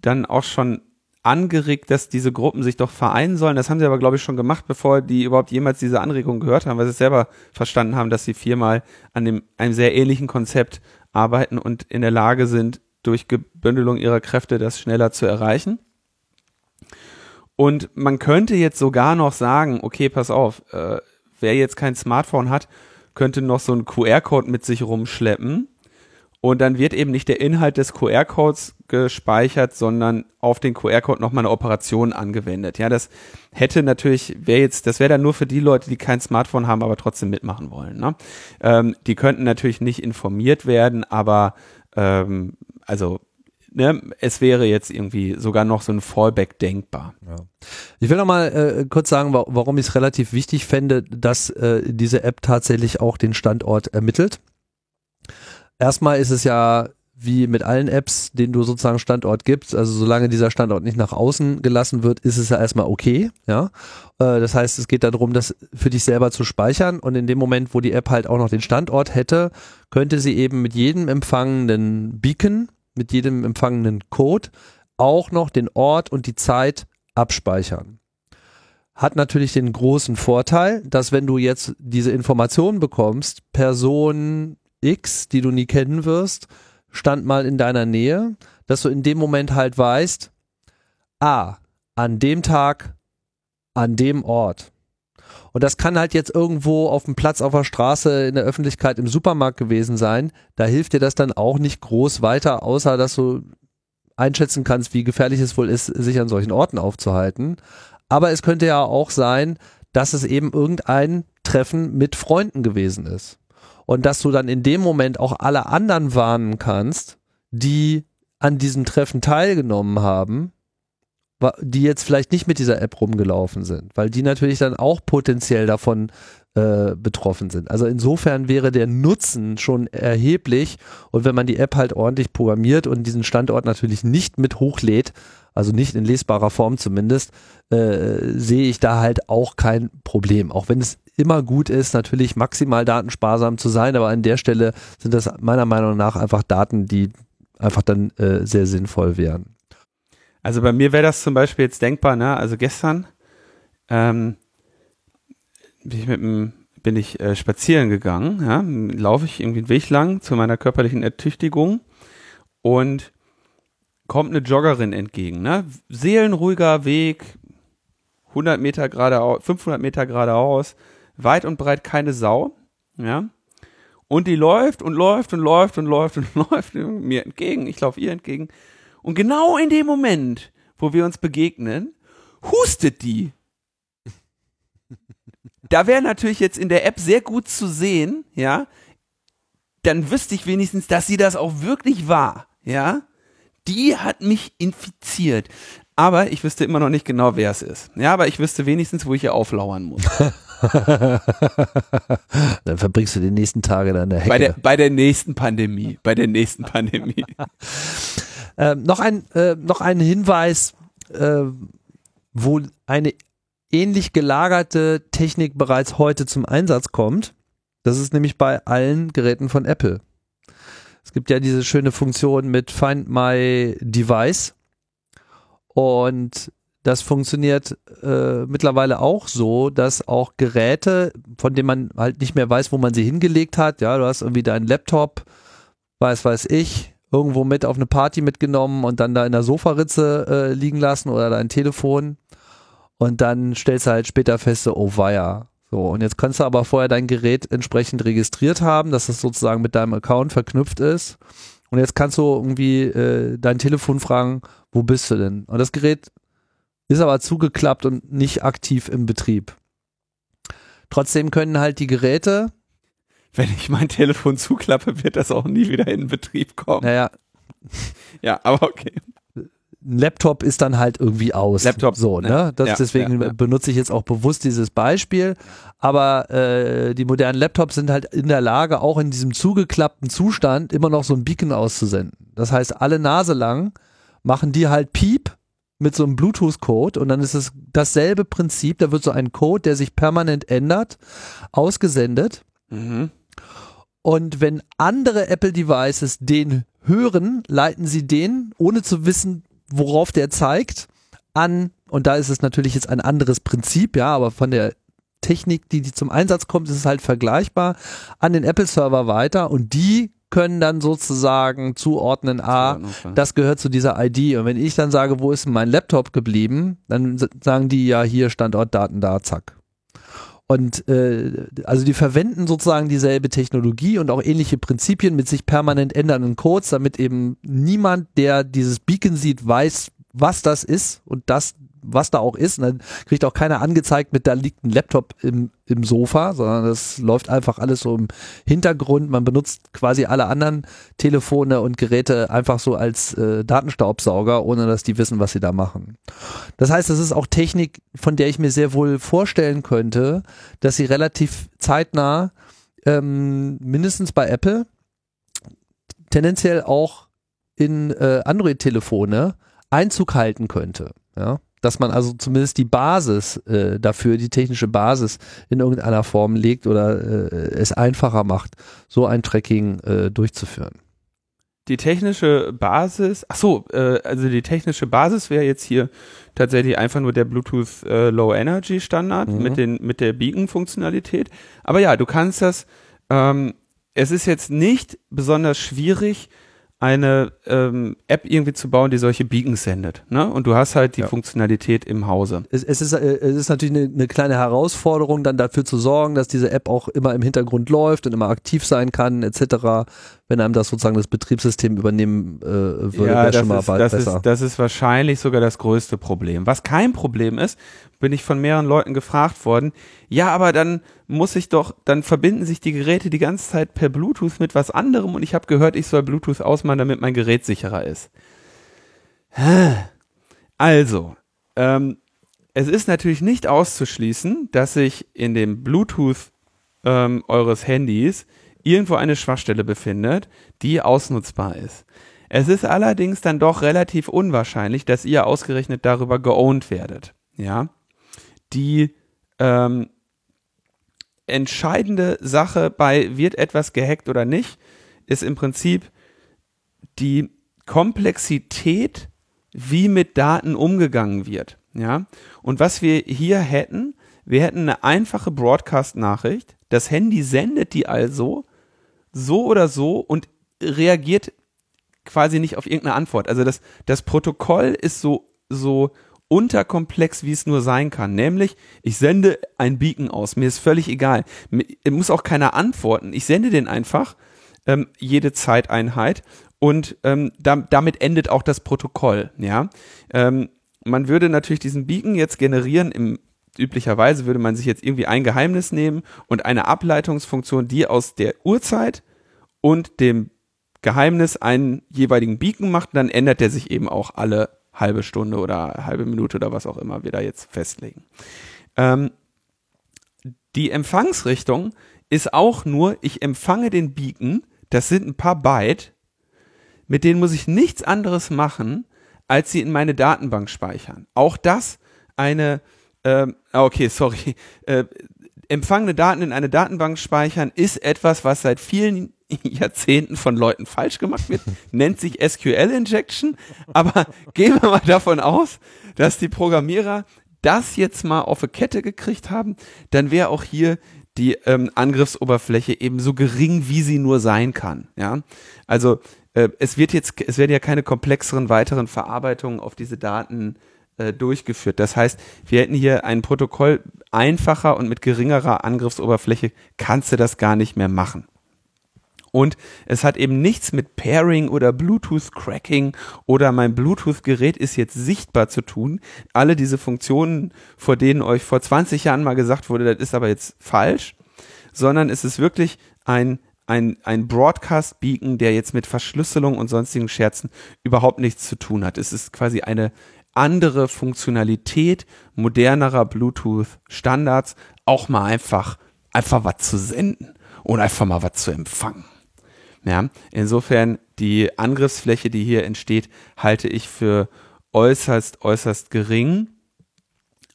dann auch schon angeregt, dass diese Gruppen sich doch vereinen sollen. Das haben sie aber, glaube ich, schon gemacht, bevor die überhaupt jemals diese Anregung gehört haben, weil sie selber verstanden haben, dass sie viermal an dem, einem sehr ähnlichen Konzept arbeiten und in der Lage sind, durch Gebündelung ihrer Kräfte das schneller zu erreichen. Und man könnte jetzt sogar noch sagen, okay, pass auf, äh, wer jetzt kein Smartphone hat, könnte noch so einen QR-Code mit sich rumschleppen und dann wird eben nicht der Inhalt des QR-Codes gespeichert, sondern auf den QR-Code nochmal eine Operation angewendet. Ja, das hätte natürlich, wäre jetzt, das wäre dann nur für die Leute, die kein Smartphone haben, aber trotzdem mitmachen wollen. Ne? Ähm, die könnten natürlich nicht informiert werden, aber ähm, also Ne, es wäre jetzt irgendwie sogar noch so ein Fallback denkbar. Ja. Ich will noch mal äh, kurz sagen, warum ich es relativ wichtig fände, dass äh, diese App tatsächlich auch den Standort ermittelt erstmal ist es ja wie mit allen Apps, denen du sozusagen Standort gibst, also solange dieser Standort nicht nach außen gelassen wird, ist es ja erstmal okay, ja. Äh, das heißt, es geht darum, das für dich selber zu speichern und in dem Moment, wo die App halt auch noch den Standort hätte, könnte sie eben mit jedem empfangenen Beacon, mit jedem empfangenen Code auch noch den Ort und die Zeit abspeichern. Hat natürlich den großen Vorteil, dass wenn du jetzt diese Informationen bekommst, Person X, die du nie kennen wirst, stand mal in deiner Nähe, dass du in dem Moment halt weißt, ah, an dem Tag, an dem Ort. Und das kann halt jetzt irgendwo auf dem Platz, auf der Straße, in der Öffentlichkeit, im Supermarkt gewesen sein. Da hilft dir das dann auch nicht groß weiter, außer dass du einschätzen kannst, wie gefährlich es wohl ist, sich an solchen Orten aufzuhalten. Aber es könnte ja auch sein, dass es eben irgendein Treffen mit Freunden gewesen ist und dass du dann in dem Moment auch alle anderen warnen kannst, die an diesem Treffen teilgenommen haben, die jetzt vielleicht nicht mit dieser App rumgelaufen sind, weil die natürlich dann auch potenziell davon äh, betroffen sind. Also insofern wäre der Nutzen schon erheblich und wenn man die App halt ordentlich programmiert und diesen Standort natürlich nicht mit hochlädt, also nicht in lesbarer Form zumindest, äh, sehe ich da halt auch kein Problem. Auch wenn es immer gut ist, natürlich maximal datensparsam zu sein, aber an der Stelle sind das meiner Meinung nach einfach Daten, die einfach dann äh, sehr sinnvoll wären. Also bei mir wäre das zum Beispiel jetzt denkbar, ne? Also gestern ähm, bin ich mit dem bin ich äh, spazieren gegangen, ja, laufe ich irgendwie einen Weg lang zu meiner körperlichen Ertüchtigung und kommt eine Joggerin entgegen, ne? Seelenruhiger Weg, 100 Meter geradeaus, 500 Meter geradeaus, weit und breit keine Sau, ja. Und die läuft und läuft und läuft und läuft und läuft mir entgegen. Ich laufe ihr entgegen. Und genau in dem Moment, wo wir uns begegnen, hustet die. Da wäre natürlich jetzt in der App sehr gut zu sehen, ja. Dann wüsste ich wenigstens, dass sie das auch wirklich war, ja. Die hat mich infiziert. Aber ich wüsste immer noch nicht genau, wer es ist. Ja, aber ich wüsste wenigstens, wo ich ihr auflauern muss. dann verbringst du die nächsten Tage dann in der Hecke. Bei der, bei der nächsten Pandemie. Bei der nächsten Pandemie. ähm, noch, ein, äh, noch ein Hinweis, äh, wo eine ähnlich gelagerte Technik bereits heute zum Einsatz kommt. Das ist nämlich bei allen Geräten von Apple. Es gibt ja diese schöne Funktion mit Find My Device. Und das funktioniert äh, mittlerweile auch so, dass auch Geräte, von denen man halt nicht mehr weiß, wo man sie hingelegt hat, ja, du hast irgendwie deinen Laptop, weiß weiß ich, irgendwo mit auf eine Party mitgenommen und dann da in der Sofaritze äh, liegen lassen oder dein Telefon und dann stellst du halt später fest, oh weia, So, und jetzt kannst du aber vorher dein Gerät entsprechend registriert haben, dass es sozusagen mit deinem Account verknüpft ist. Und jetzt kannst du irgendwie äh, dein Telefon fragen, wo bist du denn? Und das Gerät ist aber zugeklappt und nicht aktiv im Betrieb. Trotzdem können halt die Geräte. Wenn ich mein Telefon zuklappe, wird das auch nie wieder in Betrieb kommen. Naja. Ja, aber okay. Ein Laptop ist dann halt irgendwie aus. Laptop, so, ne? Das, ja, deswegen ja. benutze ich jetzt auch bewusst dieses Beispiel. Aber äh, die modernen Laptops sind halt in der Lage, auch in diesem zugeklappten Zustand immer noch so ein Beacon auszusenden. Das heißt, alle Nase lang machen die halt Piep mit so einem Bluetooth-Code und dann ist es dasselbe Prinzip. Da wird so ein Code, der sich permanent ändert, ausgesendet. Mhm. Und wenn andere Apple-Devices den hören, leiten sie den, ohne zu wissen, worauf der zeigt, an. Und da ist es natürlich jetzt ein anderes Prinzip, ja, aber von der Technik, die, die zum Einsatz kommt, ist es halt vergleichbar an den Apple-Server weiter und die können dann sozusagen zuordnen, ah, das gehört zu dieser ID. Und wenn ich dann sage, wo ist mein Laptop geblieben, dann sagen die ja hier Standort Daten da, zack. Und äh, also die verwenden sozusagen dieselbe Technologie und auch ähnliche Prinzipien mit sich permanent ändernden Codes, damit eben niemand, der dieses Beacon sieht, weiß, was das ist und das, was da auch ist. Und dann kriegt auch keiner angezeigt mit, da liegt ein Laptop im, im Sofa, sondern das läuft einfach alles so im Hintergrund. Man benutzt quasi alle anderen Telefone und Geräte einfach so als äh, Datenstaubsauger, ohne dass die wissen, was sie da machen. Das heißt, das ist auch Technik, von der ich mir sehr wohl vorstellen könnte, dass sie relativ zeitnah, ähm, mindestens bei Apple, tendenziell auch in äh, Android-Telefone Einzug halten könnte. Ja? Dass man also zumindest die Basis äh, dafür, die technische Basis in irgendeiner Form legt oder äh, es einfacher macht, so ein Tracking äh, durchzuführen. Die technische Basis, ach so, äh, also die technische Basis wäre jetzt hier tatsächlich einfach nur der Bluetooth äh, Low Energy Standard Mhm. mit den mit der Beacon Funktionalität. Aber ja, du kannst das. Ähm, es ist jetzt nicht besonders schwierig, eine ähm, App irgendwie zu bauen, die solche Beacons sendet. Ne? Und du hast halt die Ja. Funktionalität im Hause. Es, es, ist, äh, es ist natürlich eine, eine kleine Herausforderung, dann dafür zu sorgen, dass diese App auch immer im Hintergrund läuft und immer aktiv sein kann, etc. Wenn einem das sozusagen das Betriebssystem übernehmen äh, würde, wäre das, schon mal ist, bald das, besser. ist, das ist wahrscheinlich sogar das größte Problem. Was kein Problem ist, bin ich von mehreren Leuten gefragt worden, ja, aber dann muss ich doch, dann verbinden sich die Geräte die ganze Zeit per Bluetooth mit was anderem und ich habe gehört, ich soll Bluetooth ausmachen, damit mein Gerät sicherer ist. Also, ähm, es ist natürlich nicht auszuschließen, dass sich in dem Bluetooth ähm, eures Handys irgendwo eine Schwachstelle befindet, die ausnutzbar ist. Es ist allerdings dann doch relativ unwahrscheinlich, dass ihr ausgerechnet darüber geowned werdet. Ja, die ähm, entscheidende Sache bei wird etwas gehackt oder nicht, ist im Prinzip die Komplexität, wie mit Daten umgegangen wird. Ja, und was wir hier hätten, wir hätten eine einfache Broadcast-Nachricht. Das Handy sendet die also so oder so und reagiert quasi nicht auf irgendeine Antwort. Also das, das Protokoll ist so, so unterkomplex, wie es nur sein kann. Nämlich, ich sende ein Beacon aus. Mir ist völlig egal. Mir muss auch keiner antworten. Ich sende den einfach ähm, jede Zeiteinheit und ähm, da, damit endet auch das Protokoll. Ja, ähm, man würde natürlich diesen Beacon jetzt generieren. Im, üblicherweise würde man sich jetzt irgendwie ein Geheimnis nehmen und eine Ableitungsfunktion, die aus der Uhrzeit und dem Geheimnis einen jeweiligen Beacon macht, dann ändert der sich eben auch alle halbe Stunde oder halbe Minute oder was auch immer wir da jetzt festlegen. Ähm, die Empfangsrichtung ist auch nur, ich empfange den Beacon, das sind ein paar Byte, mit denen muss ich nichts anderes machen, als sie in meine Datenbank speichern. Auch das eine, ah, okay, sorry, äh, empfangene Daten in eine Datenbank speichern ist etwas, was seit vielen Jahrzehnten von Leuten falsch gemacht wird, nennt sich SQL-Injection, aber gehen wir mal davon aus, dass die Programmierer das jetzt mal auf eine Kette gekriegt haben, dann wäre auch hier die ähm, Angriffsoberfläche eben so gering, wie sie nur sein kann. Ja, also äh, es wird jetzt, es werden ja keine komplexeren weiteren Verarbeitungen auf diese Daten äh, durchgeführt. Das heißt, wir hätten hier ein Protokoll einfacher und mit geringerer Angriffsoberfläche kannst du das gar nicht mehr machen. Und es hat eben nichts mit Pairing oder Bluetooth-Cracking oder mein Bluetooth-Gerät ist jetzt sichtbar zu tun. Alle diese Funktionen, vor denen euch vor 20 Jahren mal gesagt wurde, das ist aber jetzt falsch, sondern es ist wirklich ein ein, ein Broadcast-Beacon, der jetzt mit Verschlüsselung und sonstigen Scherzen überhaupt nichts zu tun hat. Es ist quasi eine andere Funktionalität modernerer Bluetooth-Standards, auch mal einfach, einfach was zu senden und einfach mal was zu empfangen. Ja, insofern die Angriffsfläche, die hier entsteht, halte ich für äußerst, äußerst gering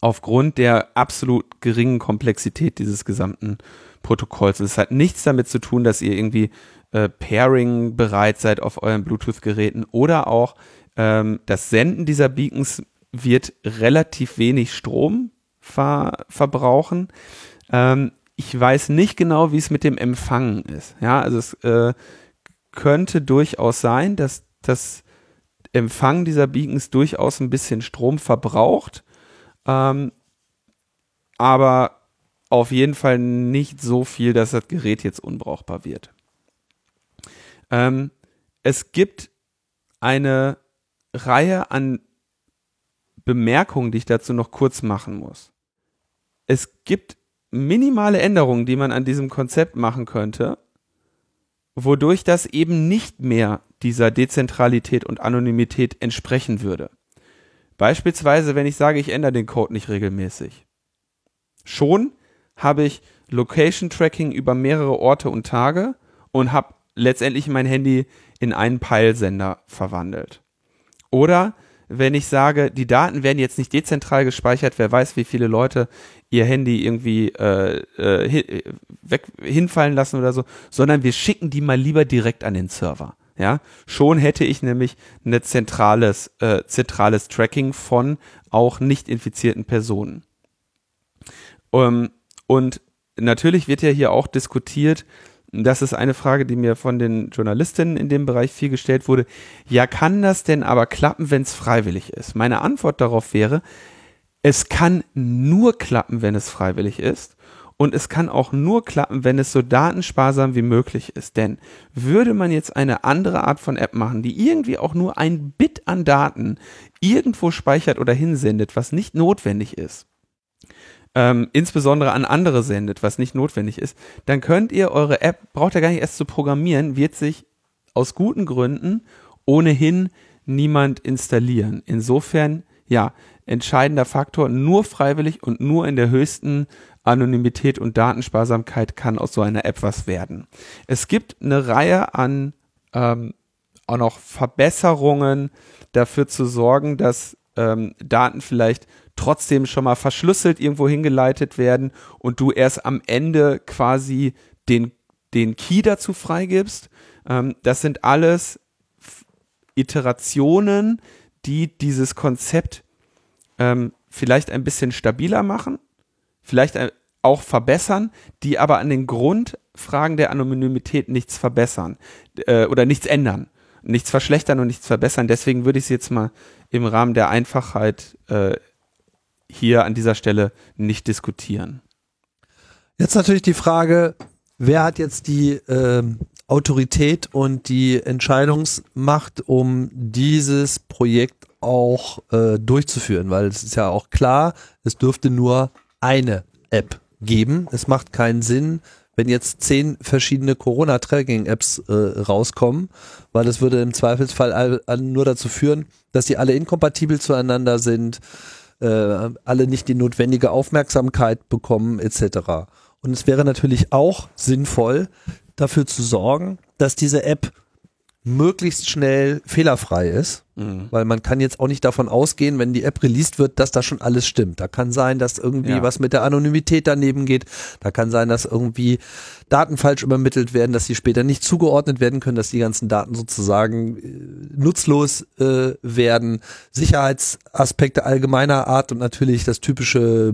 aufgrund der absolut geringen Komplexität dieses gesamten Protokolls. Es hat nichts damit zu tun, dass ihr irgendwie äh, Pairing bereit seid auf euren Bluetooth-Geräten oder auch ähm, das Senden dieser Beacons wird relativ wenig Strom ver verbrauchen. Ähm, ich weiß nicht genau, wie es mit dem Empfangen ist. Ja, also es äh, könnte durchaus sein, dass das Empfangen dieser Beacons durchaus ein bisschen Strom verbraucht. Ähm, aber auf jeden Fall nicht so viel, dass das Gerät jetzt unbrauchbar wird. Ähm, es gibt eine Reihe an Bemerkungen, die ich dazu noch kurz machen muss. Es gibt minimale Änderungen, die man an diesem Konzept machen könnte, wodurch das eben nicht mehr dieser Dezentralität und Anonymität entsprechen würde. Beispielsweise, wenn ich sage, ich ändere den Code nicht regelmäßig. Schon habe ich Location Tracking über mehrere Orte und Tage und habe letztendlich mein Handy in einen Peilsender verwandelt. Oder wenn ich sage, die Daten werden jetzt nicht dezentral gespeichert, wer weiß, wie viele Leute ihr Handy irgendwie äh, äh, weg, hinfallen lassen oder so, sondern wir schicken die mal lieber direkt an den Server. Ja, schon hätte ich nämlich ein zentrales, äh, zentrales Tracking von auch nicht infizierten Personen. Ähm, und natürlich wird ja hier auch diskutiert, das ist eine Frage, die mir von den Journalistinnen in dem Bereich viel gestellt wurde. Ja, kann das denn aber klappen, wenn es freiwillig ist? Meine Antwort darauf wäre, es kann nur klappen, wenn es freiwillig ist. Und es kann auch nur klappen, wenn es so datensparsam wie möglich ist. Denn würde man jetzt eine andere Art von App machen, die irgendwie auch nur ein Bit an Daten irgendwo speichert oder hinsendet, was nicht notwendig ist, ähm, insbesondere an andere sendet, was nicht notwendig ist, dann könnt ihr eure App, braucht ihr gar nicht erst zu programmieren, wird sich aus guten Gründen ohnehin niemand installieren. Insofern, ja, entscheidender Faktor, nur freiwillig und nur in der höchsten Anonymität und Datensparsamkeit kann aus so einer App was werden. Es gibt eine Reihe an ähm, auch noch Verbesserungen dafür zu sorgen, dass ähm, Daten vielleicht trotzdem schon mal verschlüsselt irgendwo hingeleitet werden und du erst am Ende quasi den, den Key dazu freigibst. Ähm, das sind alles Iterationen, die dieses Konzept ähm, vielleicht ein bisschen stabiler machen, vielleicht auch verbessern, die aber an den Grundfragen der Anonymität nichts verbessern äh, oder nichts ändern, nichts verschlechtern und nichts verbessern. Deswegen würde ich es jetzt mal im Rahmen der Einfachheit äh, hier an dieser Stelle nicht diskutieren. Jetzt natürlich die Frage, wer hat jetzt die äh, Autorität und die Entscheidungsmacht, um dieses Projekt auch äh, durchzuführen? Weil es ist ja auch klar, es dürfte nur eine App geben. Es macht keinen Sinn, wenn jetzt zehn verschiedene Corona-Tracking-Apps äh, rauskommen, weil das würde im Zweifelsfall all, all nur dazu führen, dass die alle inkompatibel zueinander sind, äh, alle nicht die notwendige Aufmerksamkeit bekommen etc. Und es wäre natürlich auch sinnvoll, dafür zu sorgen, dass diese App möglichst schnell fehlerfrei ist, mhm. weil man kann jetzt auch nicht davon ausgehen, wenn die App released wird, dass da schon alles stimmt. Da kann sein, dass irgendwie ja. was mit der Anonymität daneben geht. Da kann sein, dass irgendwie Daten falsch übermittelt werden, dass sie später nicht zugeordnet werden können, dass die ganzen Daten sozusagen äh, nutzlos äh, werden. Sicherheitsaspekte allgemeiner Art und natürlich das typische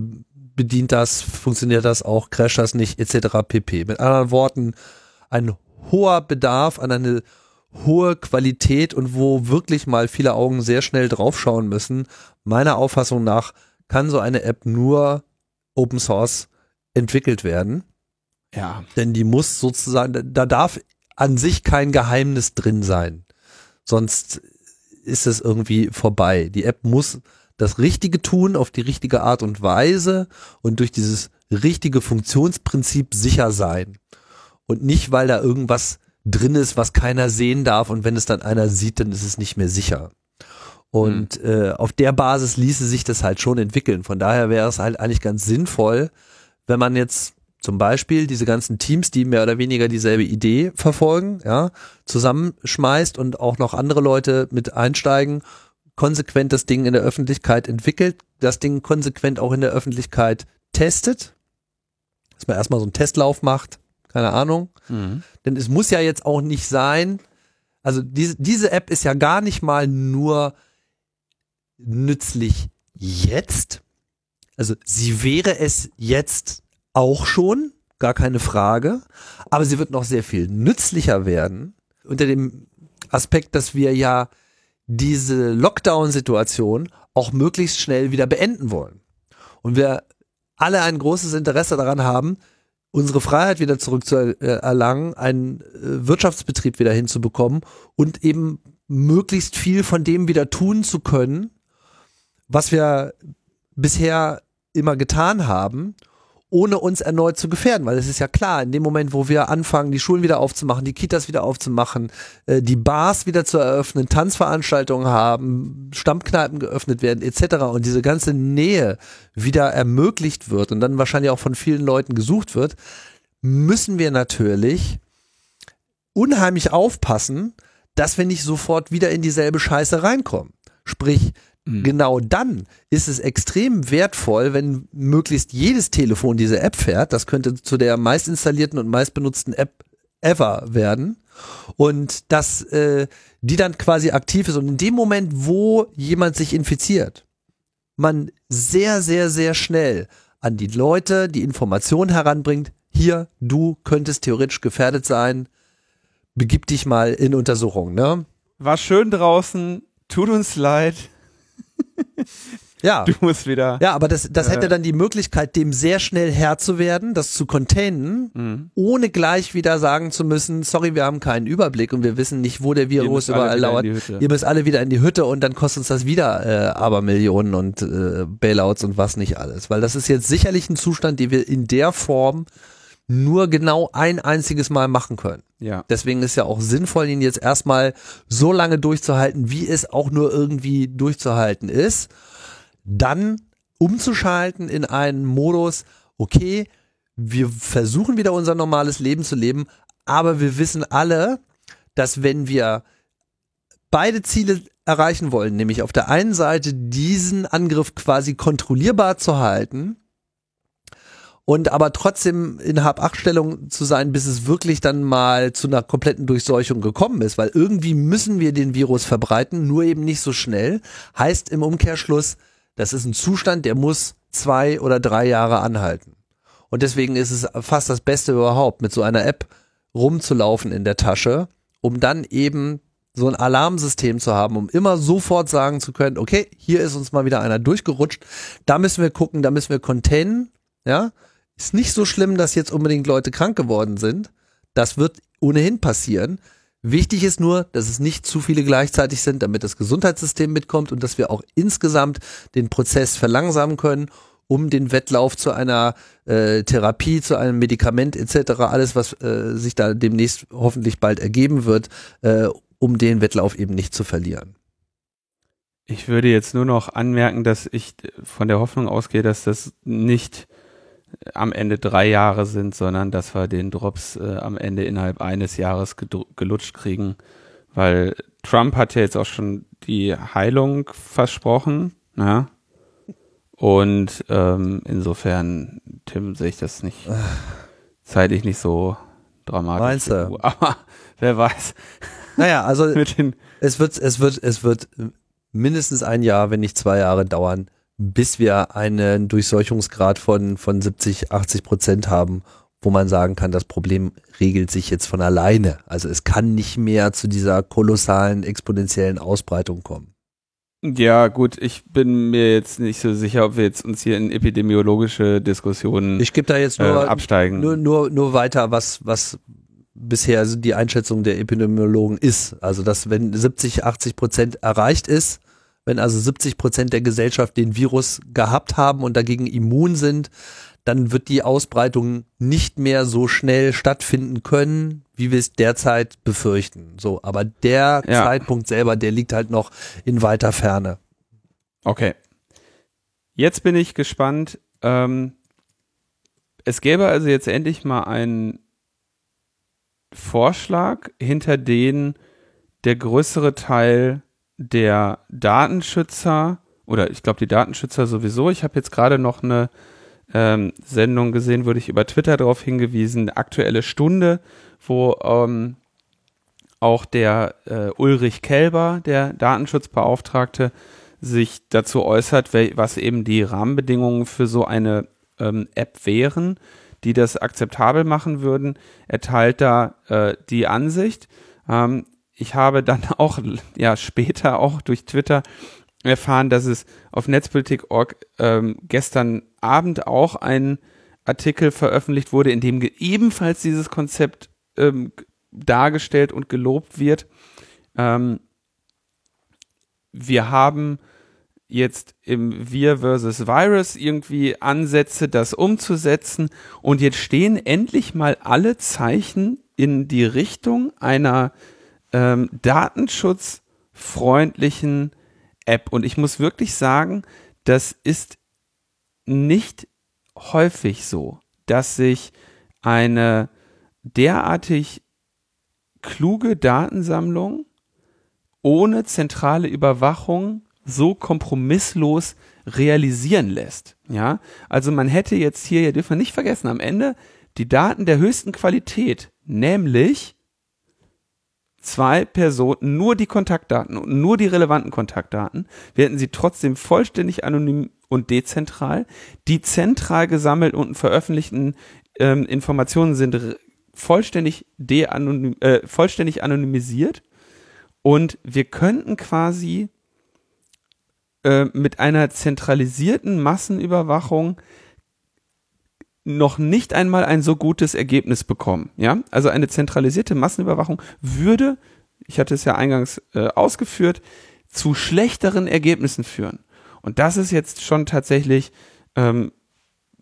bedient das, funktioniert das auch, crasht das nicht, etc. pp. Mit anderen Worten, ein hoher Bedarf an eine hohe Qualität und wo wirklich mal viele Augen sehr schnell draufschauen müssen, meiner Auffassung nach kann so eine App nur Open Source entwickelt werden. Ja. Denn die muss sozusagen, da darf an sich kein Geheimnis drin sein. Sonst ist es irgendwie vorbei. Die App muss das Richtige tun auf die richtige Art und Weise und durch dieses richtige Funktionsprinzip sicher sein. Und nicht, weil da irgendwas drin ist, was keiner sehen darf und wenn es dann einer sieht, dann ist es nicht mehr sicher. Und mhm. äh, auf der Basis ließe sich das halt schon entwickeln. Von daher wäre es halt eigentlich ganz sinnvoll, wenn man jetzt zum Beispiel diese ganzen Teams, die mehr oder weniger dieselbe Idee verfolgen, ja, zusammenschmeißt und auch noch andere Leute mit einsteigen, konsequent das Ding in der Öffentlichkeit entwickelt, das Ding konsequent auch in der Öffentlichkeit testet, dass man erstmal so einen Testlauf macht, keine Ahnung. Mhm. Denn es muss ja jetzt auch nicht sein, also diese, diese App ist ja gar nicht mal nur nützlich jetzt. Also sie wäre es jetzt auch schon, gar keine Frage, aber sie wird noch sehr viel nützlicher werden unter dem Aspekt, dass wir ja diese Lockdown-Situation auch möglichst schnell wieder beenden wollen. Und wir alle ein großes Interesse daran haben, unsere Freiheit wieder zurückzuerlangen, einen äh, Wirtschaftsbetrieb wieder hinzubekommen und eben möglichst viel von dem wieder tun zu können, was wir bisher immer getan haben ohne uns erneut zu gefährden, weil es ist ja klar, in dem Moment, wo wir anfangen, die Schulen wieder aufzumachen, die Kitas wieder aufzumachen, äh, die Bars wieder zu eröffnen, Tanzveranstaltungen haben, Stammkneipen geöffnet werden, etc. und diese ganze Nähe wieder ermöglicht wird und dann wahrscheinlich auch von vielen Leuten gesucht wird, müssen wir natürlich unheimlich aufpassen, dass wir nicht sofort wieder in dieselbe Scheiße reinkommen. Sprich, Mhm. Genau dann ist es extrem wertvoll, wenn möglichst jedes Telefon diese App fährt. Das könnte zu der meist installierten und meist benutzten App ever werden. Und dass äh, die dann quasi aktiv ist. Und in dem Moment, wo jemand sich infiziert, man sehr, sehr, sehr schnell an die Leute die Information heranbringt, hier, du könntest theoretisch gefährdet sein, begib dich mal in Untersuchung, ne? War schön draußen, tut uns leid. Ja. Du musst wieder. Ja, aber das, das hätte äh, dann die Möglichkeit, dem sehr schnell Herr zu werden, das zu containen, mhm. ohne gleich wieder sagen zu müssen, sorry, wir haben keinen Überblick und wir wissen nicht, wo der Virus überall lauert. Ihr müsst alle wieder in die Hütte und dann kostet uns das wieder äh, aber Millionen und äh, Bailouts und was nicht alles. Weil das ist jetzt sicherlich ein Zustand, den wir in der Form nur genau ein einziges Mal machen können. Ja. Deswegen ist ja auch sinnvoll, ihn jetzt erstmal so lange durchzuhalten, wie es auch nur irgendwie durchzuhalten ist. Dann umzuschalten in einen Modus, okay, wir versuchen wieder unser normales Leben zu leben, aber wir wissen alle, dass wenn wir beide Ziele erreichen wollen, nämlich auf der einen Seite diesen Angriff quasi kontrollierbar zu halten und aber trotzdem in Hab-Acht-Stellung zu sein, bis es wirklich dann mal zu einer kompletten Durchseuchung gekommen ist, weil irgendwie müssen wir den Virus verbreiten, nur eben nicht so schnell. Heißt im Umkehrschluss, das ist ein Zustand, der muss zwei oder drei Jahre anhalten. Und deswegen ist es fast das Beste überhaupt, mit so einer App rumzulaufen in der Tasche, um dann eben so ein Alarmsystem zu haben, um immer sofort sagen zu können, okay, hier ist uns mal wieder einer durchgerutscht, da müssen wir gucken, da müssen wir containen, ja, ist nicht so schlimm, dass jetzt unbedingt Leute krank geworden sind. Das wird ohnehin passieren. Wichtig ist nur, dass es nicht zu viele gleichzeitig sind, damit das Gesundheitssystem mitkommt und dass wir auch insgesamt den Prozess verlangsamen können, um den Wettlauf zu einer äh, Therapie, zu einem Medikament etc., alles, was äh, sich da demnächst hoffentlich bald ergeben wird, äh, um den Wettlauf eben nicht zu verlieren. Ich würde jetzt nur noch anmerken, dass ich von der Hoffnung ausgehe, dass das nicht am Ende drei Jahre sind, sondern dass wir den Drops äh, am Ende innerhalb eines Jahres gelutscht kriegen, weil Trump hat ja jetzt auch schon die Heilung versprochen, ja. Und ähm, insofern, Tim, sehe ich das nicht zeitlich nicht so dramatisch. Meinst du? Aber wer weiß. Naja, also es wird, es wird, es wird mindestens ein Jahr, wenn nicht zwei Jahre dauern, bis wir einen Durchseuchungsgrad von, von 70, 80 Prozent haben, wo man sagen kann, das Problem regelt sich jetzt von alleine. Also es kann nicht mehr zu dieser kolossalen exponentiellen Ausbreitung kommen. Ja, gut, ich bin mir jetzt nicht so sicher, ob wir jetzt uns hier in epidemiologische Diskussionen ich gebe da jetzt nur, äh, absteigen. nur, nur, nur weiter, was, was bisher die Einschätzung der Epidemiologen ist. Also, dass wenn 70, 80 Prozent erreicht ist, wenn also 70 Prozent der Gesellschaft den Virus gehabt haben und dagegen immun sind, dann wird die Ausbreitung nicht mehr so schnell stattfinden können, wie wir es derzeit befürchten. So, aber der Ja. Zeitpunkt selber, der liegt halt noch in weiter Ferne. Okay. Jetzt bin ich gespannt. Ähm, es gäbe also jetzt endlich mal einen Vorschlag, hinter den der größere Teil der Datenschützer oder ich glaube die Datenschützer sowieso. Ich habe jetzt gerade noch eine ähm, Sendung gesehen, wurde ich über Twitter darauf hingewiesen, Aktuelle Stunde, wo ähm, auch der äh, Ulrich Kelber, der Datenschutzbeauftragte, sich dazu äußert, was eben die Rahmenbedingungen für so eine ähm, App wären, die das akzeptabel machen würden. Er teilt da äh, die Ansicht. Ähm, ich habe dann auch ja später auch durch Twitter erfahren, dass es auf Netzpolitik.org ähm, gestern Abend auch ein Artikel veröffentlicht wurde, in dem ebenfalls dieses Konzept ähm, dargestellt und gelobt wird. Ähm, wir haben jetzt im Wir versus Virus irgendwie Ansätze, das umzusetzen. Und jetzt stehen endlich mal alle Zeichen in die Richtung einer ähm, datenschutzfreundlichen App. Und ich muss wirklich sagen, das ist nicht häufig so, dass sich eine derartig kluge Datensammlung ohne zentrale Überwachung so kompromisslos realisieren lässt. Ja, also man hätte jetzt hier, ihr dürft wir nicht vergessen, am Ende die Daten der höchsten Qualität, nämlich zwei Personen, nur die Kontaktdaten und nur die relevanten Kontaktdaten, wir hätten sie trotzdem vollständig anonym und dezentral. Die zentral gesammelt und veröffentlichten ähm, Informationen sind vollständig, de-anonym, äh, vollständig anonymisiert und wir könnten quasi äh, mit einer zentralisierten Massenüberwachung noch nicht einmal ein so gutes Ergebnis bekommen. Ja, also eine zentralisierte Massenüberwachung würde, ich hatte es ja eingangs äh, ausgeführt, zu schlechteren Ergebnissen führen. Und das ist jetzt schon tatsächlich ähm,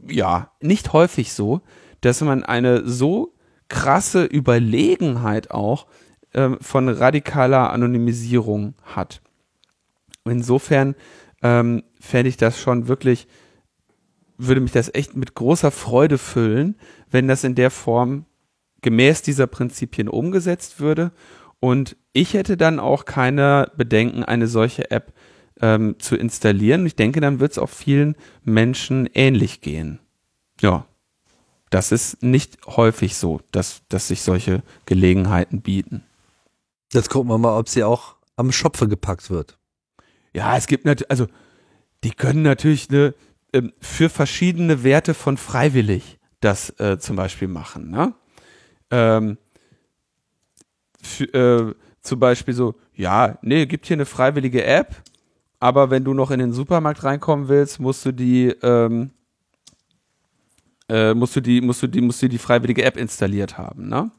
ja nicht häufig so, dass man eine so krasse Überlegenheit auch ähm, von radikaler Anonymisierung hat. Insofern ähm, fände ich das schon wirklich, würde mich das echt mit großer Freude füllen, wenn das in der Form gemäß dieser Prinzipien umgesetzt würde. Und ich hätte dann auch keine Bedenken, eine solche App ähm, zu installieren. Ich denke, dann wird es auch vielen Menschen ähnlich gehen. Ja, das ist nicht häufig so, dass, dass sich solche Gelegenheiten bieten. Jetzt gucken wir mal, ob sie auch am Schopfe gepackt wird. Ja, es gibt natürlich, also die können natürlich ne, ähm, für verschiedene Werte von freiwillig das äh, zum Beispiel machen. Ne? Ähm, für, äh, zum Beispiel so, ja, nee, gibt hier eine freiwillige App, aber wenn du noch in den Supermarkt reinkommen willst, musst du die, ähm, äh, musst du die, musst du die, musst du die freiwillige App installiert haben. Ne?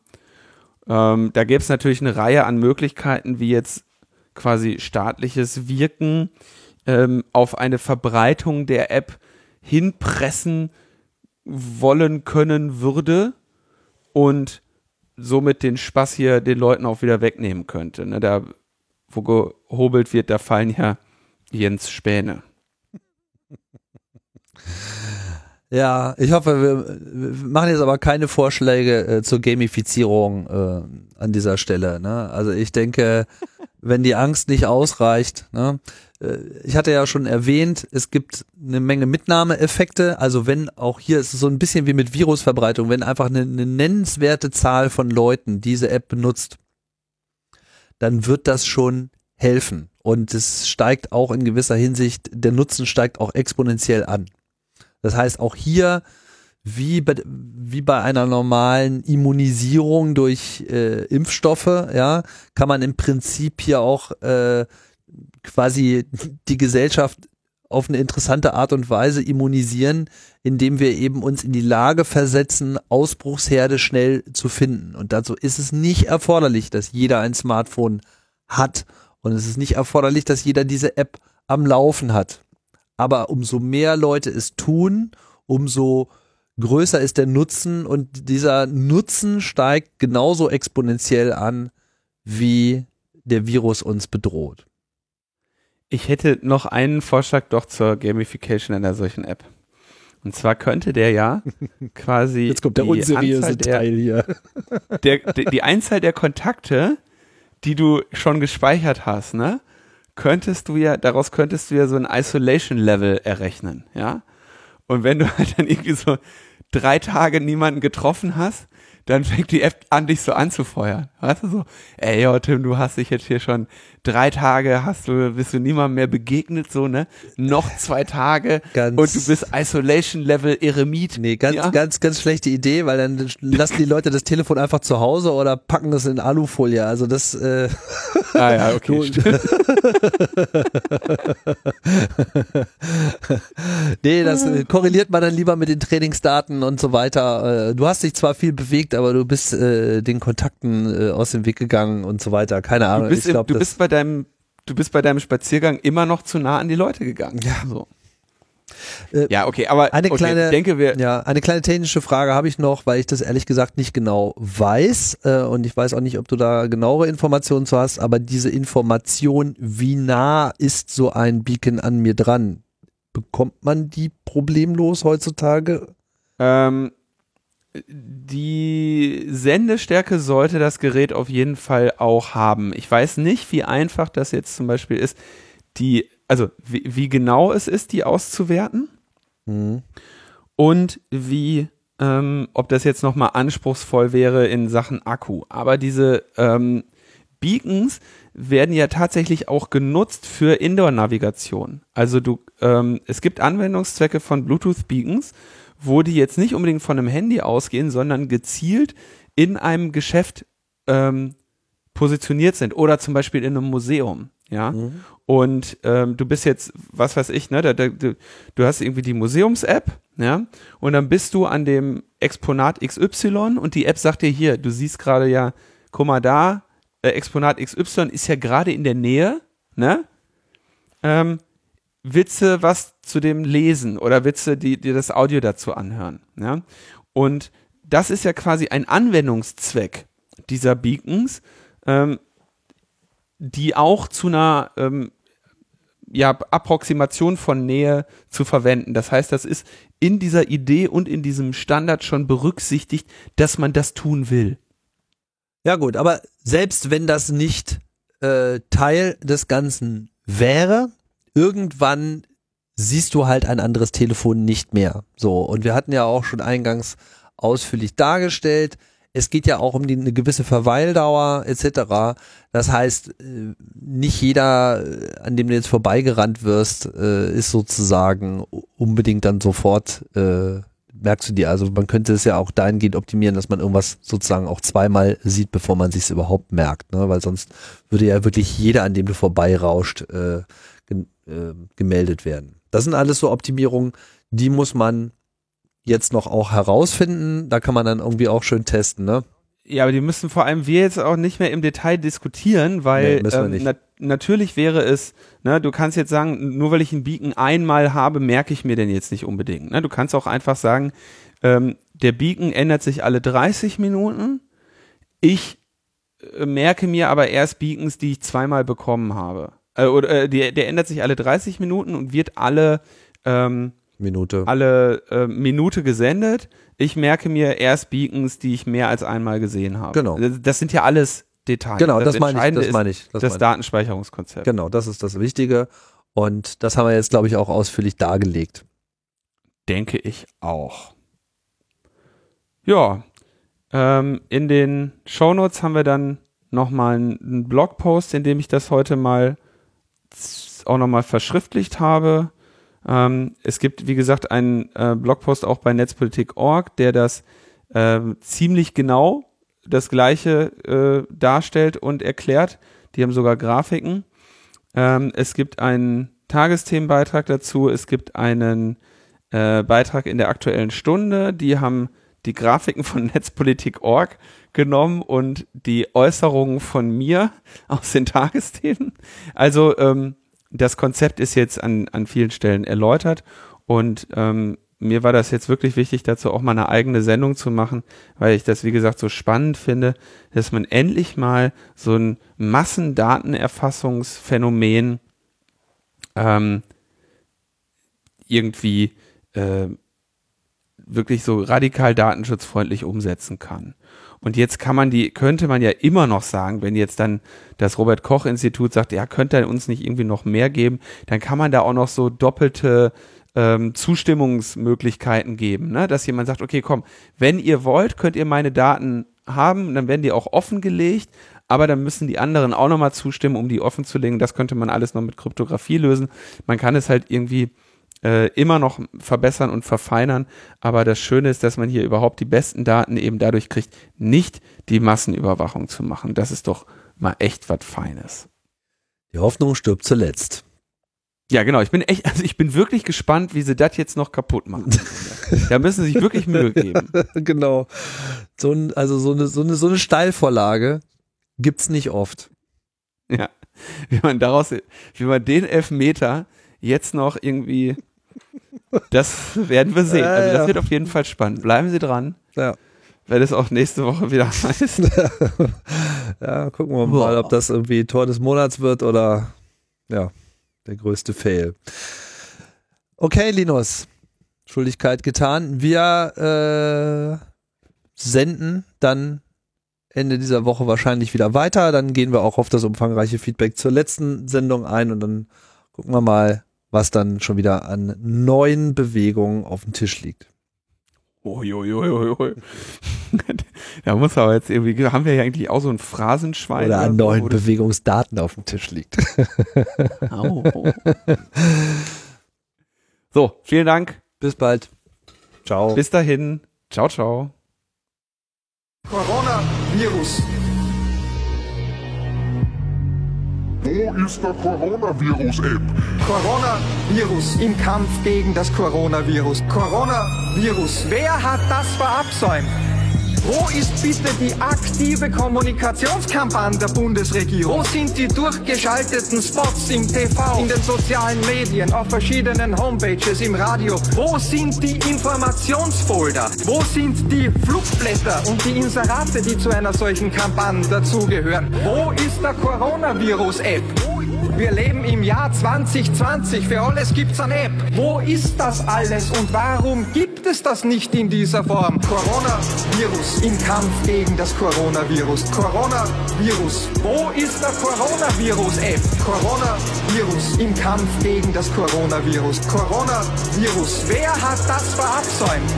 Ähm, da gäbe es natürlich eine Reihe an Möglichkeiten, wie jetzt quasi staatliches Wirken ähm, auf eine Verbreitung der App hinpressen wollen können würde und somit den Spaß hier den Leuten auch wieder wegnehmen könnte. Ne? Da, wo gehobelt wird, da fallen ja Jens Späne. Ja, ich hoffe, wir, machen jetzt aber keine Vorschläge äh, zur Gamifizierung äh, an dieser Stelle. Ne? Also ich denke, wenn die Angst nicht ausreicht, ne? Äh, ich hatte ja schon erwähnt, es gibt eine Menge Mitnahmeeffekte. Also wenn auch hier ist es so ein bisschen wie mit Virusverbreitung, wenn einfach eine, eine nennenswerte Zahl von Leuten diese App benutzt, dann wird das schon helfen. Und es steigt auch in gewisser Hinsicht, der Nutzen steigt auch exponentiell an. Das heißt, auch hier, wie bei, wie bei einer normalen Immunisierung durch äh, Impfstoffe, ja, kann man im Prinzip hier auch äh, quasi die Gesellschaft auf eine interessante Art und Weise immunisieren, indem wir eben uns in die Lage versetzen, Ausbruchsherde schnell zu finden. Und dazu ist es nicht erforderlich, dass jeder ein Smartphone hat. Und es ist nicht erforderlich, dass jeder diese App am Laufen hat. Aber umso mehr Leute es tun, umso größer ist der Nutzen und dieser Nutzen steigt genauso exponentiell an, wie der Virus uns bedroht. Ich hätte noch einen Vorschlag doch zur Gamification einer solchen App. Und zwar könnte der ja quasi Jetzt kommt der unseriöse der, Teil hier. Der, der, die Einzahl der Kontakte, die du schon gespeichert hast, ne, könntest du ja, daraus könntest du ja so ein Isolation Level errechnen, ja. Und wenn du halt dann irgendwie so drei Tage niemanden getroffen hast, dann fängt die App an, dich so anzufeuern. Weißt du so, ey, yo, Tim, du hast dich jetzt hier schon drei Tage, hast du, bist du niemandem mehr begegnet, so, ne? Noch zwei Tage Ganz- und du bist Isolation Level Eremit. Nee, ganz, Ja? ganz, ganz schlechte Idee, weil dann lassen die Leute das Telefon einfach zu Hause oder packen es in Alufolie. Also das, äh, Ah ja, okay. Nee, das äh, korreliert man dann lieber mit den Trainingsdaten und so weiter. Äh, du hast dich zwar viel bewegt, aber du bist äh, den Kontakten äh, aus dem Weg gegangen und so weiter. Keine Ahnung. Du bist, glaub, du bist bei deinem, du bist bei deinem Spaziergang immer noch zu nah an die Leute gegangen. Ja. So. Äh, ja, okay, aber eine okay, kleine- denke wir, Ja, eine kleine technische Frage habe ich noch, weil ich das ehrlich gesagt nicht genau weiß äh, und ich weiß auch nicht, ob du da genauere Informationen zu hast, aber diese Information, wie nah ist so ein Beacon an mir dran, bekommt man die problemlos heutzutage? ähm, die Sendestärke sollte das Gerät auf jeden Fall auch haben. Ich weiß nicht, wie einfach das jetzt zum Beispiel ist, die, also wie, wie genau es ist, die auszuwerten. Hm. und wie, ähm, ob das jetzt nochmal anspruchsvoll wäre in Sachen Akku. Aber diese ähm, Beacons werden ja tatsächlich auch genutzt für Indoor-Navigation. Also du, ähm, es gibt Anwendungszwecke von Bluetooth-Beacons, wo die jetzt nicht unbedingt von einem Handy ausgehen, sondern gezielt in einem Geschäft ähm, positioniert sind oder zum Beispiel in einem Museum. Ja, Mhm. und ähm, du bist jetzt, was weiß ich, ne, da, da, du, du hast irgendwie die Museums-App, ja, und dann bist du an dem Exponat XY und die App sagt dir hier, du siehst gerade ja, guck mal da, äh, Exponat XY ist ja gerade in der Nähe, ne? Ähm, willst du was zu dem lesen oder willst du dir das Audio dazu anhören, ja? Und das ist ja quasi ein Anwendungszweck dieser Beacons, ähm, die auch zu einer ähm, ja, Approximation von Nähe zu verwenden. Das heißt, das ist in dieser Idee und in diesem Standard schon berücksichtigt, dass man das tun will. Ja gut, aber selbst wenn das nicht äh, Teil des Ganzen wäre, irgendwann siehst du halt ein anderes Telefon nicht mehr. So, und wir hatten ja auch schon eingangs ausführlich dargestellt, es geht ja auch um die, eine gewisse Verweildauer etc. Das heißt, äh, nicht jeder, äh, an dem du jetzt vorbeigerannt wirst, äh, ist sozusagen unbedingt dann sofort, äh, merkst du dir, also man könnte es ja auch dahingehend optimieren, dass man irgendwas sozusagen auch zweimal sieht, bevor man sich überhaupt merkt, ne? weil sonst würde ja wirklich jeder, an dem du vorbeirauscht, äh, äh, gemeldet werden. Das sind alles so Optimierungen, die muss man jetzt noch auch herausfinden. Da kann man dann irgendwie auch schön testen, ne? Ja, aber die müssen vor allem wir jetzt auch nicht mehr im Detail diskutieren, weil Nee, ähm, nicht. na natürlich wäre es, ne, du kannst jetzt sagen, nur weil ich einen Beacon einmal habe, merke ich mir den jetzt nicht unbedingt. Ne? Du kannst auch einfach sagen, ähm, der Beacon ändert sich alle 30 Minuten. Ich äh, merke mir aber erst Beacons, die ich zweimal bekommen habe. Äh, oder äh, der, der ändert sich alle 30 Minuten und wird alle ähm, Minute. alle äh, Minute gesendet. Ich merke mir erst Beacons, die ich mehr als einmal gesehen habe. Genau. Das, das sind ja alles Details. Genau, das, meine ich, das meine ich. Das das meine ich. Datenspeicherungskonzept. Genau, das ist das Wichtige. Und das haben wir jetzt, glaube ich, auch ausführlich dargelegt. Denke ich auch. Ja, ähm, in den Shownotes haben wir dann nochmal einen Blogpost, in dem ich das heute mal auch nochmal verschriftlicht habe. Ähm, es gibt, wie gesagt, einen äh, Blogpost auch bei netzpolitik.org, der das ähm, ziemlich genau das gleiche äh, darstellt und erklärt. Die haben sogar Grafiken. Ähm, es gibt einen Tagesthemenbeitrag dazu. Es gibt einen äh, Beitrag in der aktuellen Stunde. Die haben die Grafiken von Netzpolitik.org genommen und die Äußerungen von mir aus den Tagesthemen. Also ähm, das Konzept ist jetzt an, an vielen Stellen erläutert und ähm, mir war das jetzt wirklich wichtig, dazu auch mal eine eigene Sendung zu machen, weil ich das, wie gesagt, so spannend finde, dass man endlich mal so ein Massendatenerfassungsphänomen ähm, irgendwie äh, wirklich so radikal datenschutzfreundlich umsetzen kann. Und jetzt kann man die, könnte man ja immer noch sagen, wenn jetzt dann das Robert Koch Institut sagt, ja, könnte er uns nicht irgendwie noch mehr geben, dann kann man da auch noch so doppelte ähm, Zustimmungsmöglichkeiten geben, ne? dass jemand sagt, okay, komm, wenn ihr wollt, könnt ihr meine Daten haben, dann werden die auch offengelegt, aber dann müssen die anderen auch nochmal zustimmen, um die offen zu legen. Das könnte man alles noch mit Kryptographie lösen. Man kann es halt irgendwie äh, immer noch verbessern und verfeinern. Aber das Schöne ist, dass man hier überhaupt die besten Daten eben dadurch kriegt, nicht die Massenüberwachung zu machen. Das ist doch mal echt was Feines. Die Hoffnung stirbt zuletzt. Ja, genau. Ich bin echt, also ich bin wirklich gespannt, wie sie das jetzt noch kaputt machen. da müssen sie sich wirklich Mühe geben. genau. So ein, also so eine, so eine, so eine Steilvorlage gibt's nicht oft. Ja. Wie man daraus, wie man den Elfmeter jetzt noch irgendwie das werden wir sehen. Also das wird auf jeden Fall spannend. Bleiben Sie dran. Ja. Wenn es auch nächste Woche wieder heißt. ja, gucken wir mal, ob das irgendwie Tor des Monats wird oder ja, der größte Fail. Okay, Linus. Schuldigkeit getan. Wir äh, senden dann Ende dieser Woche wahrscheinlich wieder weiter. Dann gehen wir auch auf das umfangreiche Feedback zur letzten Sendung ein und dann gucken wir mal, was dann schon wieder an neuen Bewegungen auf dem Tisch liegt. Uiuiuiui. da muss aber jetzt irgendwie, haben wir ja eigentlich auch so ein Phrasenschwein. Oder an neuen Bewegungsdaten auf dem Tisch liegt. So, vielen Dank. Bis bald. Ciao. Bis dahin. Ciao, ciao. Corona-Virus. Wo ist der Coronavirus-App? Coronavirus im Kampf gegen das Coronavirus. Coronavirus. Wer hat das verabsäumt? Wo ist bitte die aktive Kommunikationskampagne der Bundesregierung? Wo sind die durchgeschalteten Spots im TV, in den sozialen Medien, auf verschiedenen Homepages, im Radio? Wo sind die Informationsfolder? Wo sind die Flugblätter und die Inserate, die zu einer solchen Kampagne dazugehören? Wo ist der Coronavirus-App? Wir leben im Jahr 2020. Für alles gibt's eine App. Wo ist das alles und warum gibt es das nicht in dieser Form? Coronavirus im Kampf gegen das Coronavirus. Coronavirus. Wo ist der Coronavirus-App? Coronavirus im Kampf gegen das Coronavirus. Coronavirus. Wer hat das verabsäumt?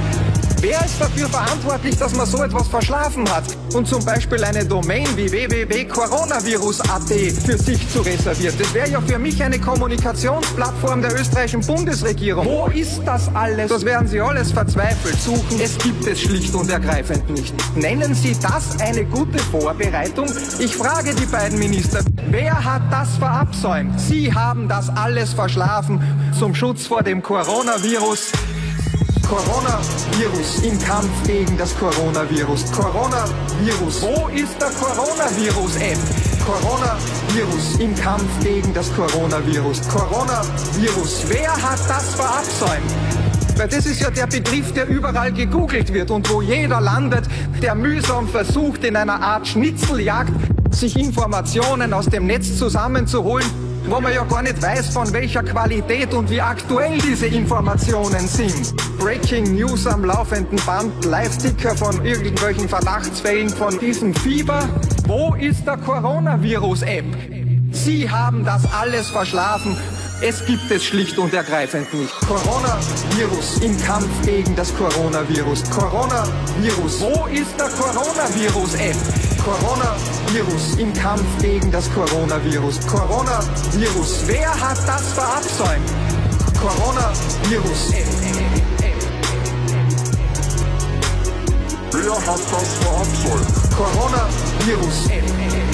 Wer ist dafür verantwortlich, dass man so etwas verschlafen hat und zum Beispiel eine Domain wie www.coronavirus.at für sich zu reservieren? Das wäre ja für mich eine Kommunikationsplattform der österreichischen Bundesregierung. Wo ist das alles? Das werden Sie alles verzweifelt suchen. Es gibt es schlicht und ergreifend nicht. Nennen Sie das eine gute Vorbereitung? Ich frage die beiden Minister, wer hat das verabsäumt? Sie haben das alles verschlafen zum Schutz vor dem Coronavirus. Coronavirus im Kampf gegen das Coronavirus. Coronavirus. Wo ist der Coronavirus-App? Coronavirus im Kampf gegen das Coronavirus. Coronavirus. Wer hat das verabsäumt? Weil das ist ja der Begriff, der überall gegoogelt wird und wo jeder landet, der mühsam versucht, in einer Art Schnitzeljagd sich Informationen aus dem Netz zusammenzuholen, wo man ja gar nicht weiß, von welcher Qualität und wie aktuell diese Informationen sind. Breaking News am laufenden Band, Live-Ticker von irgendwelchen Verdachtsfällen von diesem Fieber. Wo ist der Coronavirus-App? Sie haben das alles verschlafen. Es gibt es schlicht und ergreifend nicht. Coronavirus im Kampf gegen das Coronavirus. Coronavirus. Wo ist der Coronavirus-App? Coronavirus im Kampf gegen das Coronavirus. Coronavirus. Wer hat das verabsäumt? Coronavirus. Wer hat das verabsäumt? Coronavirus.